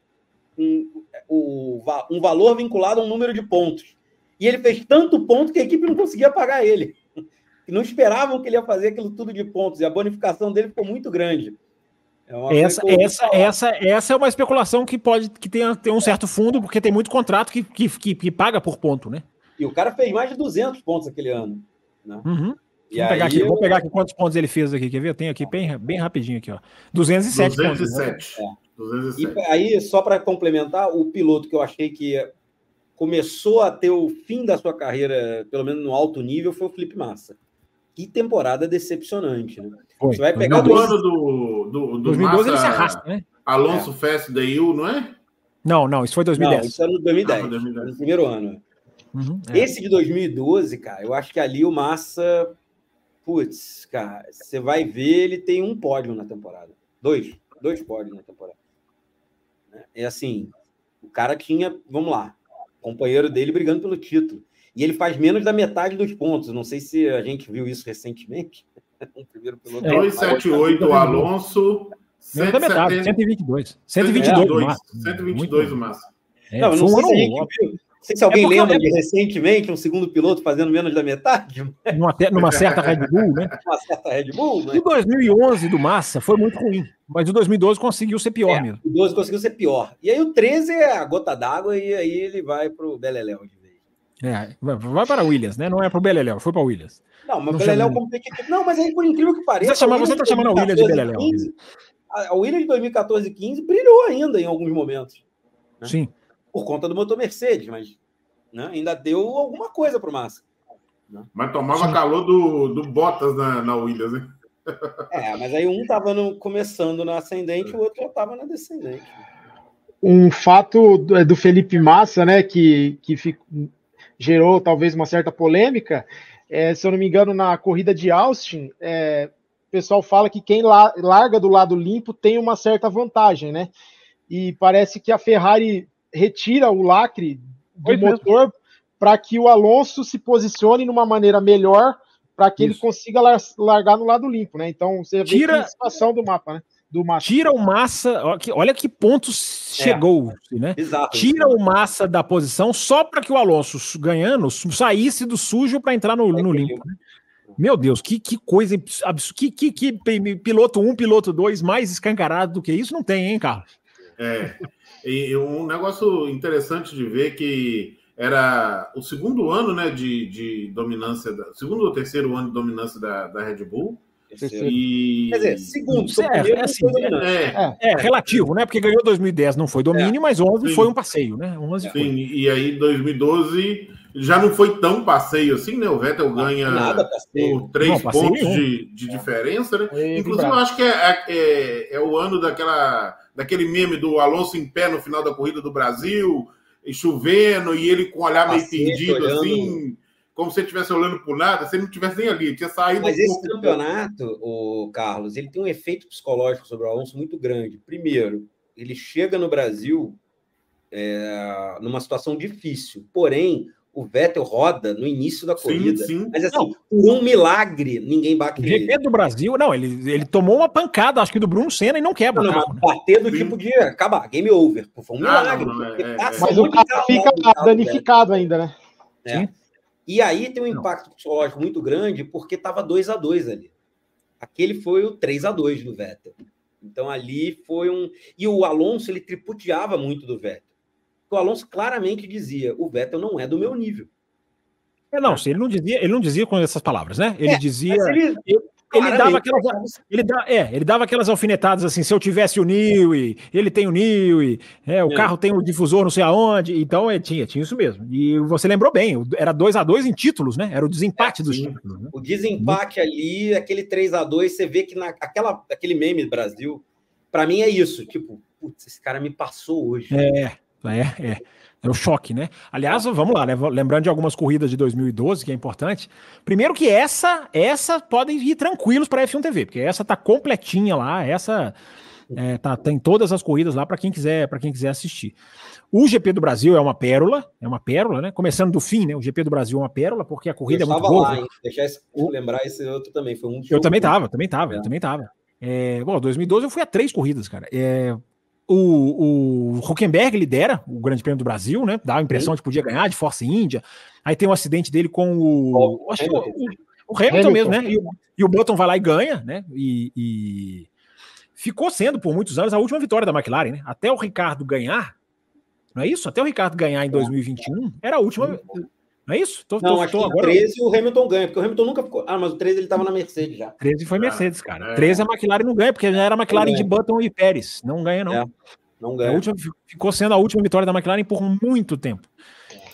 Um, o, va- um valor vinculado a um número de pontos. E ele fez tanto ponto que a equipe não conseguia pagar ele. E não esperavam que ele ia fazer aquilo tudo de pontos. E a bonificação dele ficou muito grande. É Essa, eu essa, falar. essa, essa é uma especulação que pode que tenha, tem um certo fundo, porque tem muito contrato que, que, que, que paga por ponto, né? E o cara fez mais de 200 pontos aquele ano. Né? Uhum. E Vamos pegar aqui, vou pegar aqui quantos pontos ele fez aqui, quer ver? Eu tenho aqui bem, bem rapidinho aqui, ó. 207, pontos. né? 207. É. 207. E aí, só para complementar, o piloto que eu achei que começou a ter o fim da sua carreira, pelo menos no alto nível, foi o Felipe Massa. Que temporada decepcionante, né? Foi. Você vai pegar Do dois- ano do, do, do 2012 ele se Massa, arrasta, né? Alonso Fest da EU, não é? Não, não, isso foi Não, 2010. isso era no 2010, Ah, foi 2010. no primeiro ano. Uhum, é. Esse de 2012, cara, eu acho que ali o Massa, putz, cara, você vai ver, ele tem um pódio na temporada. Dois, dois pódios na temporada. Né? É assim, o cara tinha, vamos lá, companheiro dele brigando pelo título. E ele faz menos da metade dos pontos. Não sei se a gente viu isso recentemente. um primeiro piloto. É, 278 o Alonso. Menos da metade, 170, 122. 122 no 122, máximo. 122 o máximo. É, não, não um sei se a ano gente viu. Não sei se alguém É lembra de recentemente um segundo piloto fazendo menos da metade, numa, te- numa certa Red Bull, né? uma certa Red Bull, mas O 2011 do Massa foi muito ruim, mas o 2012 conseguiu ser pior É, mesmo. o 12 conseguiu ser pior. E aí o 13 é a gota d'água e aí ele vai pro Beleléu de vez. É, vai- para Williams, né? Não é pro Beleléu, foi para Williams. Não, mas o Beleléu chama- competitivo. Não, mas aí por incrível que pareça. Você, chama, a você tá chamando a Williams de 2014, Beleléu. 15, A Williams de 2014 e 15 brilhou ainda em alguns momentos. né? Sim. Por conta do motor Mercedes, mas né, ainda deu alguma coisa pro Massa. Mas tomava Sim. calor do, do Bottas na, na Williams, né? É, mas aí um tava no- começando na ascendente, o outro já tava na descendente. um fato do, é, do Felipe Massa, né, que, que fic- gerou talvez uma certa polêmica, é, se eu não me engano, na corrida de Austin, é, o pessoal fala que quem la- larga do lado limpo tem uma certa vantagem, né? E parece que a Ferrari retira o lacre do mesmo. motor para que o Alonso se posicione numa maneira melhor para que ele Isso. consiga lar- largar no lado limpo, né? Então você vê Tira- que situação do mapa, né? Do Massa. Tira o Massa, olha que, ponto chegou, né? Exato. Tira o Massa da posição só para que o Alonso ganhando saísse do sujo para entrar no, no limpo. né? Meu Deus, que, que coisa absurda. Que, que, que piloto 1, um, piloto 2 mais escancarado do que isso não tem, hein, Carlos? É. E um negócio interessante de ver que era o segundo ano né, de, de dominância, da, segundo ou terceiro ano de dominância da, da Red Bull. E... Quer dizer, segundo, é, é, assim, é, é, relativo, né? Porque ganhou 2010, não foi domínio, mas 11 Sim. foi um passeio, né? 11 Sim, foi. e aí 2012 já não foi tão passeio assim, né? O Vettel ganha Nada, por três não, pontos de, de diferença, né? É, Inclusive, eu acho que é, é, é, o ano daquela, daquele meme do Alonso em pé no final da corrida do Brasil, e chovendo, e ele com o olhar meio perdido, olhando... assim como se ele estivesse olhando para nada, se ele não estivesse nem ali, tinha saído. Mas um esse campeonato, o Carlos, ele tem um efeito psicológico sobre o Alonso muito grande. Primeiro, ele chega no Brasil é, numa situação difícil, porém o Vettel roda no início da corrida. Sim, sim. Mas assim, não. por um milagre, ninguém bate nele. GP do Brasil, não, ele, ele tomou uma pancada, acho que do Bruno Senna e não quebra. Não, não, bater do sim. tipo de acabar, game over. Foi um milagre. Não, não, é, é, mas o carro fica danificado ainda, né? É. Sim. E aí tem um impacto psicológico muito grande, porque estava 2 a 2 ali. Aquele foi o 3 a 2 do Vettel. Então ali foi um. E o Alonso ele tripudiava muito do Vettel. O Alonso claramente dizia: o Vettel não é do meu nível. É, não, ele não dizia, ele não dizia com essas palavras, né? Ele é, dizia. Ele, ele dava aquelas, ele, dá, é, ele dava aquelas alfinetadas assim, se eu tivesse o Newey, ele tem o Newey, é, o é. carro tem o difusor não sei aonde, então é, tinha, tinha isso mesmo. E você lembrou bem, era 2 a 2 em títulos, né? Era o desempate é, dos títulos. Né? O desempate ali, aquele 3 a 2 você vê que na, aquela, aquele meme do Brasil, para mim é isso, tipo, putz, esse cara me passou hoje. É, é, é. É o choque, né? Aliás, vamos lá, né? lembrando de algumas corridas de 2012, que é importante. Primeiro que essa, essa podem ir tranquilos para a F1 TV, porque essa tá completinha lá, essa é, tá, tem todas as corridas lá para quem quiser, para quem quiser assistir. O GP do Brasil é uma pérola, é uma pérola, né? Começando do fim, né? O GP do Brasil é uma pérola porque a corrida eu é muito boa. Lá, hein? Deixar esse, lembrar esse outro também foi um. Eu também tava, também tava, é. eu também tava. É, bom, 2012 eu fui a três corridas, cara. É, o, o Huckenberg lidera o Grande Prêmio do Brasil, né? Dá a impressão Sim. de que podia ganhar de Força Índia. Aí tem um acidente dele com o. o, acho que o, o Hamilton, Hamilton, mesmo, né? E, e, o Button vai lá e ganha, né? E, e, ficou sendo por muitos anos a última vitória da McLaren, né? Até o Ricardo ganhar, não é isso? Até o Ricardo ganhar em 2021 era a última. Não é isso? Tô, não, tô, acho tô que agora... 13 o Hamilton ganha, porque o Hamilton nunca ficou. Ah, mas o 13 ele estava na Mercedes já. 13 foi Mercedes, cara. É. 13 a McLaren não ganha, porque já era a McLaren de Button e Pérez. Não ganha, não. É. Não ganha. A última, ficou sendo a última vitória da McLaren por muito tempo.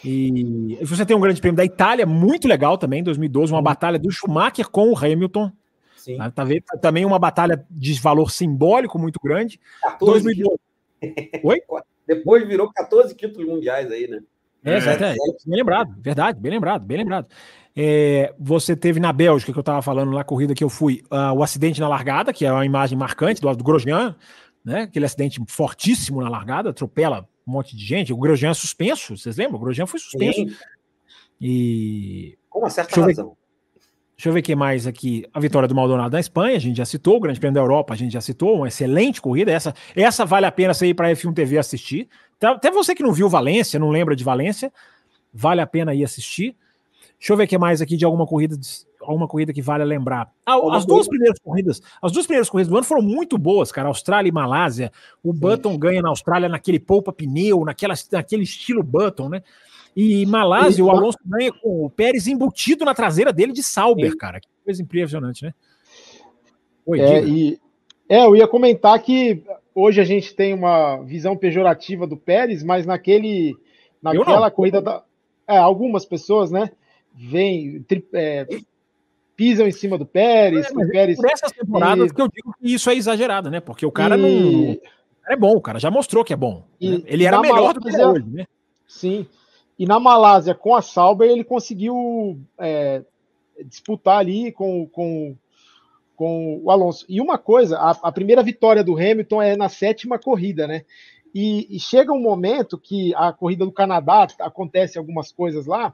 E você tem um grande prêmio da Itália, muito legal também, em 2012, uma batalha do Schumacher com o Hamilton. Sim. Tá vendo? Também uma batalha de valor simbólico muito grande. 2012. Oi? Depois virou 14 títulos mundiais aí, né? É, é, bem lembrado, verdade, bem lembrado, bem lembrado. É, você teve na Bélgica, que eu estava falando na corrida que eu fui, uh, o acidente na largada, que é uma imagem marcante do, do Grosjean, né? Aquele acidente fortíssimo na largada, atropela um monte de gente. O Grosjean é suspenso, vocês lembram? O Grosjean foi suspenso. Sim. E. Com uma certa deixa razão. Ver, deixa eu ver o que mais aqui. A vitória do Maldonado na Espanha, a gente já citou. O Grande Prêmio da Europa, a gente já citou. Uma excelente corrida. Essa, essa vale a pena você ir para a F1 TV assistir. Tá, até você que não viu Valência, não lembra de Valência, vale a pena ir assistir. Deixa eu ver o que mais aqui de alguma corrida, alguma corrida que vale lembrar. Ah, as duas primeiras corridas, as duas primeiras corridas do ano foram muito boas, cara. Austrália e Malásia. O Button Sim. ganha na Austrália naquele poupa pneu, naquela, naquele estilo Button, né? E Malásia, o Alonso ganha com o Pérez embutido na traseira dele de Sauber, Sim. cara. Que coisa impressionante, né? Oi, é, e, é, eu ia comentar que hoje a gente tem uma visão pejorativa do Pérez, mas naquele naquela corrida da, é, algumas pessoas, né? vem, tri, é, pisam em cima do Pérez. É, o Pérez por essas temporadas e... que eu digo que isso é exagerado, né? Porque o cara e... não. É bom, o cara já mostrou que é bom. Né? Ele era melhor Malásia, do que é hoje, né? Sim. E na Malásia, com a Sauber, ele conseguiu é, disputar ali com, com, com o Alonso. E uma coisa, a, a, primeira vitória do Hamilton é na sétima corrida, né? E, e chega um momento que a corrida do Canadá acontece algumas coisas lá,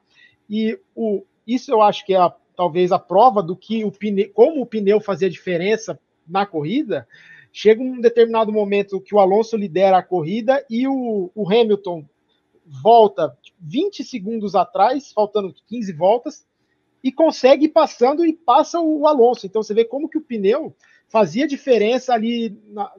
e o, isso eu acho que é a, talvez a prova do que o pneu, como o pneu fazia diferença na corrida, Chega um determinado momento que o Alonso lidera a corrida e o, o Hamilton volta 20 segundos atrás, faltando 15 voltas, e consegue ir passando e passa o Alonso. Então você vê como que o pneu fazia diferença ali, na,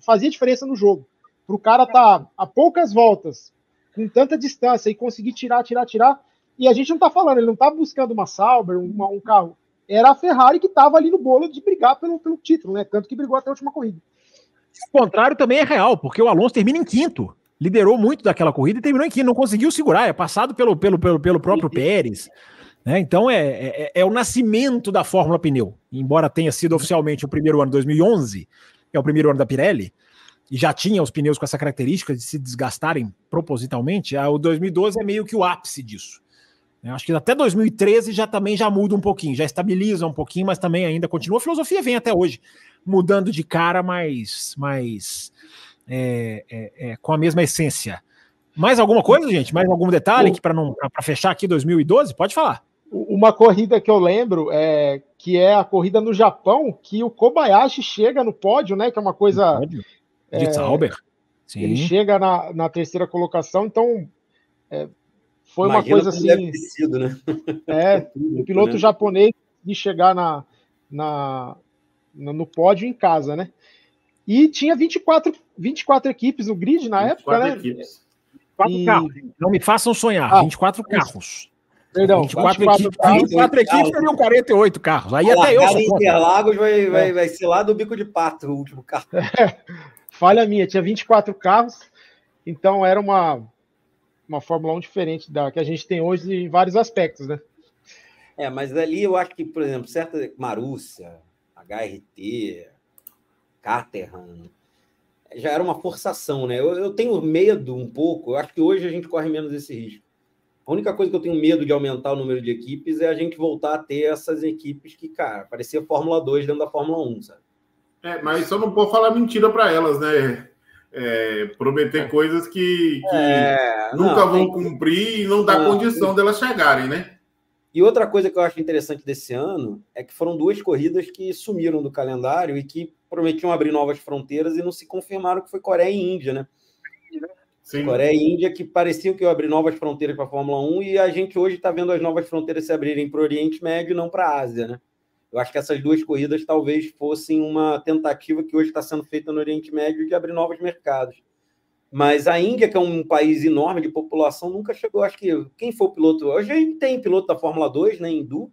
fazia diferença no jogo. Para o cara estar tá a poucas voltas, com tanta distância e conseguir tirar, tirar, tirar. E a gente não está falando, ele não está buscando uma Sauber, uma, um carro. Era a Ferrari que estava ali no bolo de brigar pelo, pelo título, né? Tanto que brigou até a última corrida. O contrário também é real, porque o Alonso termina em quinto. Liderou muito daquela corrida e terminou em quinto, não conseguiu segurar, é passado pelo, pelo, pelo, pelo próprio Pérez. Né? Então é, é, é, o nascimento da Fórmula Pneu. Embora tenha sido oficialmente o primeiro ano 2011, que é o primeiro ano da Pirelli, e já tinha os pneus com essa característica de se desgastarem propositalmente, o 2012 é meio que o ápice disso. Eu acho que até 2013 já também já muda um pouquinho, já estabiliza um pouquinho, mas também ainda continua. A filosofia vem até hoje, mudando de cara, mas, mas é, é, é, com a mesma essência. Mais alguma coisa, gente? Mais algum detalhe para não para fechar aqui 2012? Pode falar. Uma corrida que eu lembro é que é a corrida no Japão, que o Kobayashi chega no pódio, né? Que é uma coisa. De é, Sauber. Sim. Ele chega na, na terceira colocação, então é, foi Imagina uma coisa assim. Sido, né? É, um piloto né? japonês de chegar na, na, no pódio em casa, né? E tinha 24, 24 equipes no grid na época, né? Equipes. 24 e... carros. Não me façam sonhar, ah, 24 carros. Perdão, 24, 24 equipes, carros, 24 equipes teriam 48 carros. Aí até eu. Sou Interlagos vai, vai, é. vai ser lá do bico de pato o último carro. É, falha minha, tinha 24 carros, então era uma, uma Fórmula 1 diferente da que a gente tem hoje em vários aspectos, né? É, mas ali eu acho que, por exemplo, certa Marúcia, HRT, Caterham, já era uma forçação, né? Eu, eu tenho medo um pouco, eu acho que hoje a gente corre menos esse risco a única coisa que eu tenho medo de aumentar o número de equipes é a gente voltar a ter essas equipes que, cara, parecia Fórmula 2 dentro da Fórmula 1, sabe? É, mas só não pode falar mentira para elas, né? É, prometer é. coisas que, que é, nunca não, vão cumprir e não dá não, condição delas chegarem, né? E outra coisa que eu acho interessante desse ano é que foram duas corridas que sumiram do calendário e que prometiam abrir novas fronteiras e não se confirmaram, que foi Coreia e Índia, né? Sim. Coreia e Índia que pareciam que iam abrir novas fronteiras para a Fórmula 1 e a gente hoje está vendo as novas fronteiras se abrirem para o Oriente Médio e não para a Ásia, né? Eu acho que essas duas corridas talvez fossem uma tentativa que hoje está sendo feita no Oriente Médio de abrir novos mercados. Mas a Índia, que é um país enorme de população, nunca chegou. Acho que quem foi o piloto? Hoje a gente tem piloto da Fórmula 2, né? Hindu,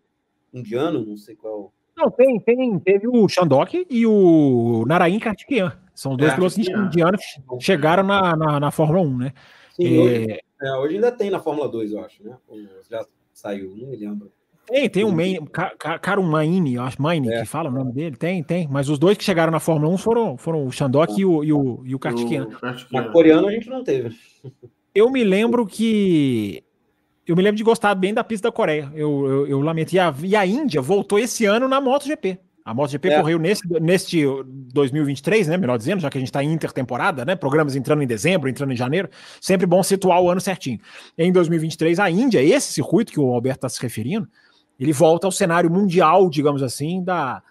indiano, não sei qual. Não, tem, tem. Teve o Shandok e o Narain Kartikeyan. São dois é, pilotos indianos que chegaram na, na, na, Fórmula 1, né? Sim, é... Hoje, é, hoje, ainda tem na Fórmula 2, eu acho, né? Já saiu, não me lembro. Tem, tem um Main, Maine, eu acho, Maine, é. que fala o nome dele, tem, tem. Mas os dois que chegaram na Fórmula 1 foram, foram o Shandok e o, e o, e o Kartikeyan. Coreano a gente não teve. Eu me lembro que eu me lembro de gostar bem da pista da Coreia. Eu, eu, eu lamento. E a, e a Índia voltou esse ano na MotoGP. A MotoGP é. correu nesse, neste 2023, né? Melhor dizendo, já que a gente está em intertemporada, né? Programas entrando em dezembro, entrando em janeiro. Sempre bom situar o ano certinho. Em 2023, a Índia, esse circuito que o Alberto está se referindo, ele volta ao cenário mundial, digamos assim, da,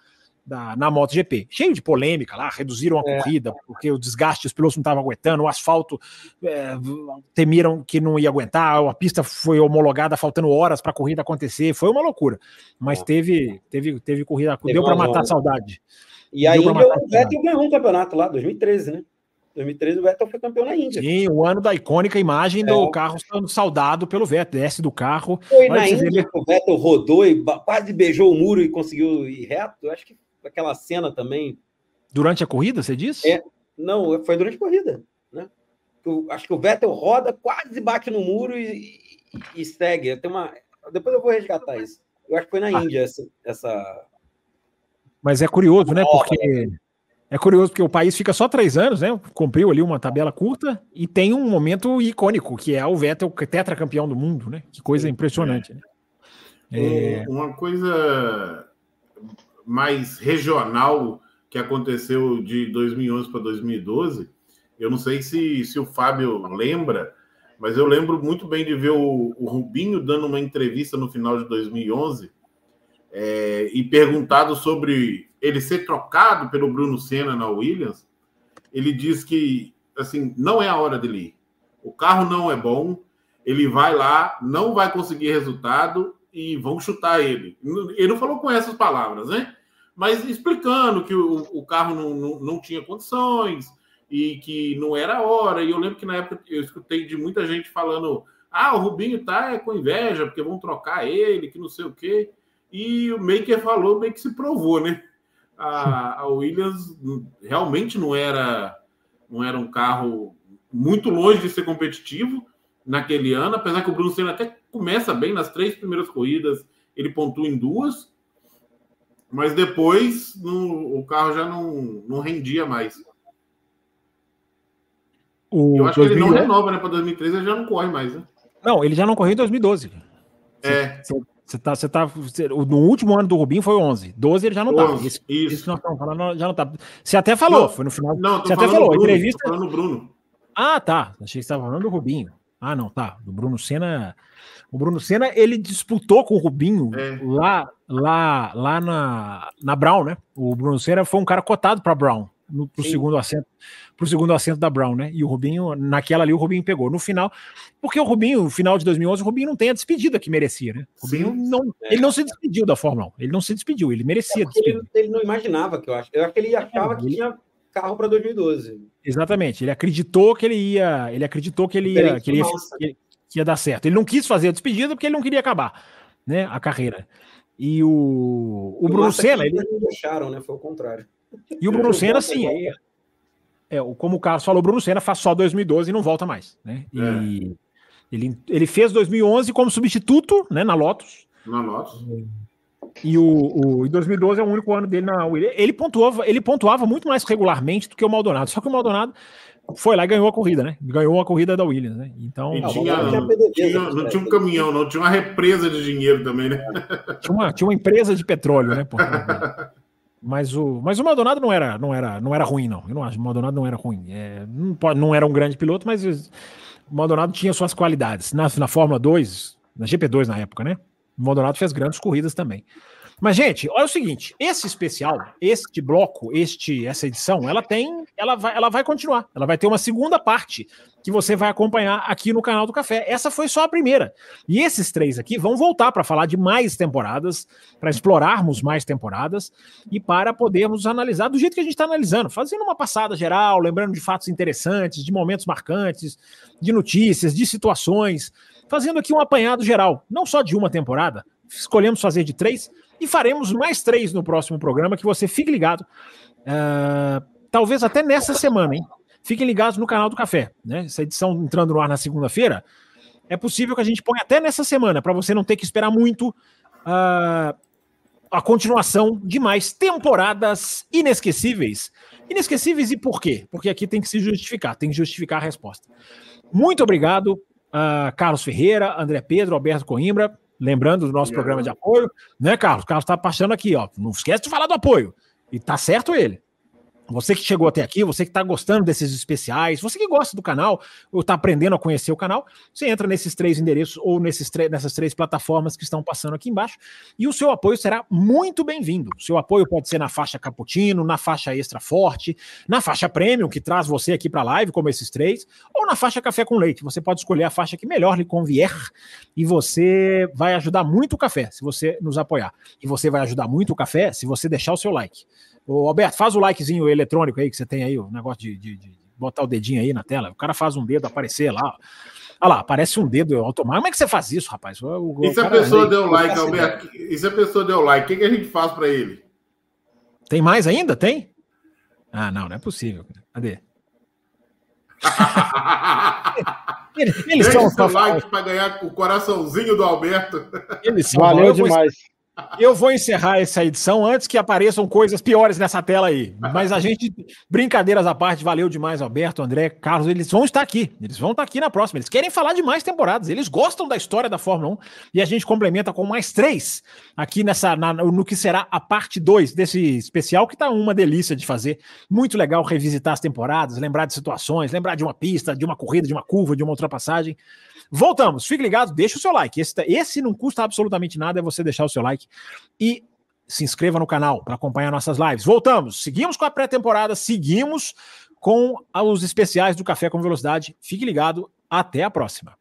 da, na MotoGP. Cheio de polêmica lá, reduziram a é. corrida, porque o desgaste, os pilotos não estavam aguentando, o asfalto é, temeram que não ia aguentar, a pista foi homologada faltando horas para a corrida acontecer, foi uma loucura. Mas é. teve, teve, teve corrida, teve deu para matar a saudade. E aí o Vettel ganhou um campeonato lá, 2013, né? 2013 o Vettel foi campeão na Índia. Sim, o ano da icônica imagem do é. carro sendo saudado pelo Vettel, desce do carro. Foi na Índia que o Vettel rodou e quase beijou o muro e conseguiu ir reto. Acho que aquela cena também. Durante a corrida, você disse? É, não, foi durante a corrida. Né? Eu, acho que o Vettel roda, quase bate no muro e, e, e segue. Tem uma... Depois eu vou resgatar isso. Eu acho que foi na ah. Índia essa, essa. Mas é curioso, né? Porque. É curioso porque o país fica só três anos, né? Cumpriu ali uma tabela curta e tem um momento icônico, que é o Vettel tetracampeão do mundo, né? Que coisa impressionante. Né? É... Uma coisa mais regional que aconteceu de 2011 para 2012. Eu não sei se, se o Fábio lembra, mas eu lembro muito bem de ver o, o Rubinho dando uma entrevista no final de 2011 é, e perguntado sobre ele ser trocado pelo Bruno Senna na Williams, ele diz que assim não é a hora dele ir. O carro não é bom, ele vai lá, não vai conseguir resultado e vão chutar ele. Ele não falou com essas palavras, né? Mas explicando que o, o carro não, não, não tinha condições e que não era a hora. E eu lembro que na época eu escutei de muita gente falando ah, o Rubinho tá com inveja, porque vão trocar ele, que não sei o quê. E o Maker falou, meio que se provou, né? A, a Williams realmente não era, não era um carro muito longe de ser competitivo naquele ano, apesar que o Bruno Senna até começa bem nas três primeiras corridas, ele pontua em duas, mas depois no, o carro já não, não rendia mais. O eu acho 2000... que ele não renova, né? Para 2013 ele já não corre mais, né? Não, ele já não correu em 2012. É. Você tá, você tá, no último ano do Rubinho foi 11. 12 ele já não 11, tá. Isso, isso. que nós estamos falando já não tá. Você até falou, não, foi no final. Não, você até falou, Bruno, entrevista. Falando Bruno. Ah, tá. Achei que você estava falando do Rubinho. Ah, não, tá. Do Bruno Senna. O Bruno Senna, ele disputou com o Rubinho é. lá, lá, lá na, na Brown, né? O Bruno Senna foi um cara cotado para Brown no pro segundo assento, pro segundo assento da Brown, né? E o Rubinho, naquela ali, o Rubinho pegou. No final, porque o Rubinho, no final de 2011, o Rubinho não tem a despedida que merecia, né? O Rubinho Sim. não, é. ele não se despediu da Fórmula 1, ele não se despediu, ele merecia. É ele, ele, não imaginava que eu acho. Eu acho que ele achava que tinha carro para 2012. Exatamente, ele acreditou que ele ia, ele acreditou que ele ia, que ele ia, que ia dar certo. Ele não quis fazer a despedida porque ele não queria acabar, né, a carreira. E o, o Bruno Senna, ele não deixaram, né? Foi o contrário. E o Bruno Senna, sim, é, é, como o Carlos falou, o Bruno Senna faz só 2012 e não volta mais, né? E é. ele, ele fez 2011 como substituto, né, na Lotus. Na Lotus. E o, o em 2012 é o único ano dele na Williams. Ele pontuava, ele pontuava muito mais regularmente do que o Maldonado. Só que o Maldonado foi lá e ganhou a corrida, né? Ganhou a corrida da Williams, né? Então. E tinha, não, tinha, não tinha um caminhão, não, tinha uma represa de dinheiro também, né? Tinha uma, tinha uma empresa de petróleo, né? Mas o, mas o Maldonado não era, não era, não era ruim, não. Eu não acho. O Maldonado não era ruim. É, não, pode, não era um grande piloto, mas o Maldonado tinha suas qualidades. Na, na Fórmula 2, na GP2 na época, né? O Maldonado fez grandes corridas também. Mas, gente, olha o seguinte: esse especial, este bloco, este, essa edição, ela tem, ela vai, ela vai continuar. Ela vai ter uma segunda parte que você vai acompanhar aqui no canal do Café. Essa foi só a primeira. E esses três aqui vão voltar para falar de mais temporadas, para explorarmos mais temporadas e para podermos analisar do jeito que a gente está analisando, fazendo uma passada geral, lembrando de fatos interessantes, de momentos marcantes, de notícias, de situações, fazendo aqui um apanhado geral, não só de uma temporada. Escolhemos fazer de três e faremos mais três no próximo programa, que você fique ligado. Uh, talvez até nessa semana, hein? Fiquem ligados no canal do Café, né? Essa edição entrando no ar na segunda-feira. É possível que a gente ponha até nessa semana, para você não ter que esperar muito uh, a continuação de mais temporadas inesquecíveis. Inesquecíveis e por quê? Porque aqui tem que se justificar, tem que justificar a resposta. Muito obrigado, uh, Carlos Ferreira, André Pedro, Alberto Coimbra. Lembrando do nosso programa de apoio, né, Carlos? O Carlos está passando aqui, ó. Não esquece de falar do apoio. E tá certo ele. Você que chegou até aqui, você que está gostando desses especiais, você que gosta do canal, ou está aprendendo a conhecer o canal, você entra nesses três endereços ou nesses nessas três plataformas que estão passando aqui embaixo e o seu apoio será muito bem-vindo. O seu apoio pode ser na faixa cappuccino, na faixa extra forte, na faixa premium, que traz você aqui para a live, como esses três, ou na faixa café com leite. Você pode escolher a faixa que melhor lhe convier e você vai ajudar muito o café se você nos apoiar. E você vai ajudar muito o café se você deixar o seu like. Ô, Alberto, faz o likezinho eletrônico aí que você tem aí, o negócio de, de, de, botar o dedinho aí na tela. O cara faz um dedo aparecer lá. Olha lá, aparece um dedo automático. Como é que você faz isso, rapaz? O, o e se a pessoa deu like, Alberto? E se a pessoa deu like, o que, que a gente faz para ele? Tem mais ainda? Tem? Ah, não, não é possível. Cadê? eles são seu like para ganhar o coraçãozinho do Alberto. Eles são Valeu demais. Eu vou encerrar essa edição antes que apareçam coisas piores nessa tela aí. Mas a gente, brincadeiras à parte, valeu demais, Alberto, André, Carlos. Eles vão estar aqui. Eles vão estar aqui na próxima. Eles querem falar de mais temporadas. Eles gostam da história da Fórmula 1 e a gente complementa com mais três aqui nessa na, no que será a parte 2 desse especial, que tá uma delícia de fazer. Muito legal revisitar as temporadas, lembrar de situações, lembrar de uma pista, de uma corrida, de uma curva, de uma ultrapassagem. Voltamos, fique ligado, deixa o seu like. Esse, esse não custa absolutamente nada, é você deixar o seu like. E se inscreva no canal para acompanhar nossas lives. Voltamos, seguimos com a pré-temporada, seguimos com os especiais do Café com Velocidade. Fique ligado, até a próxima.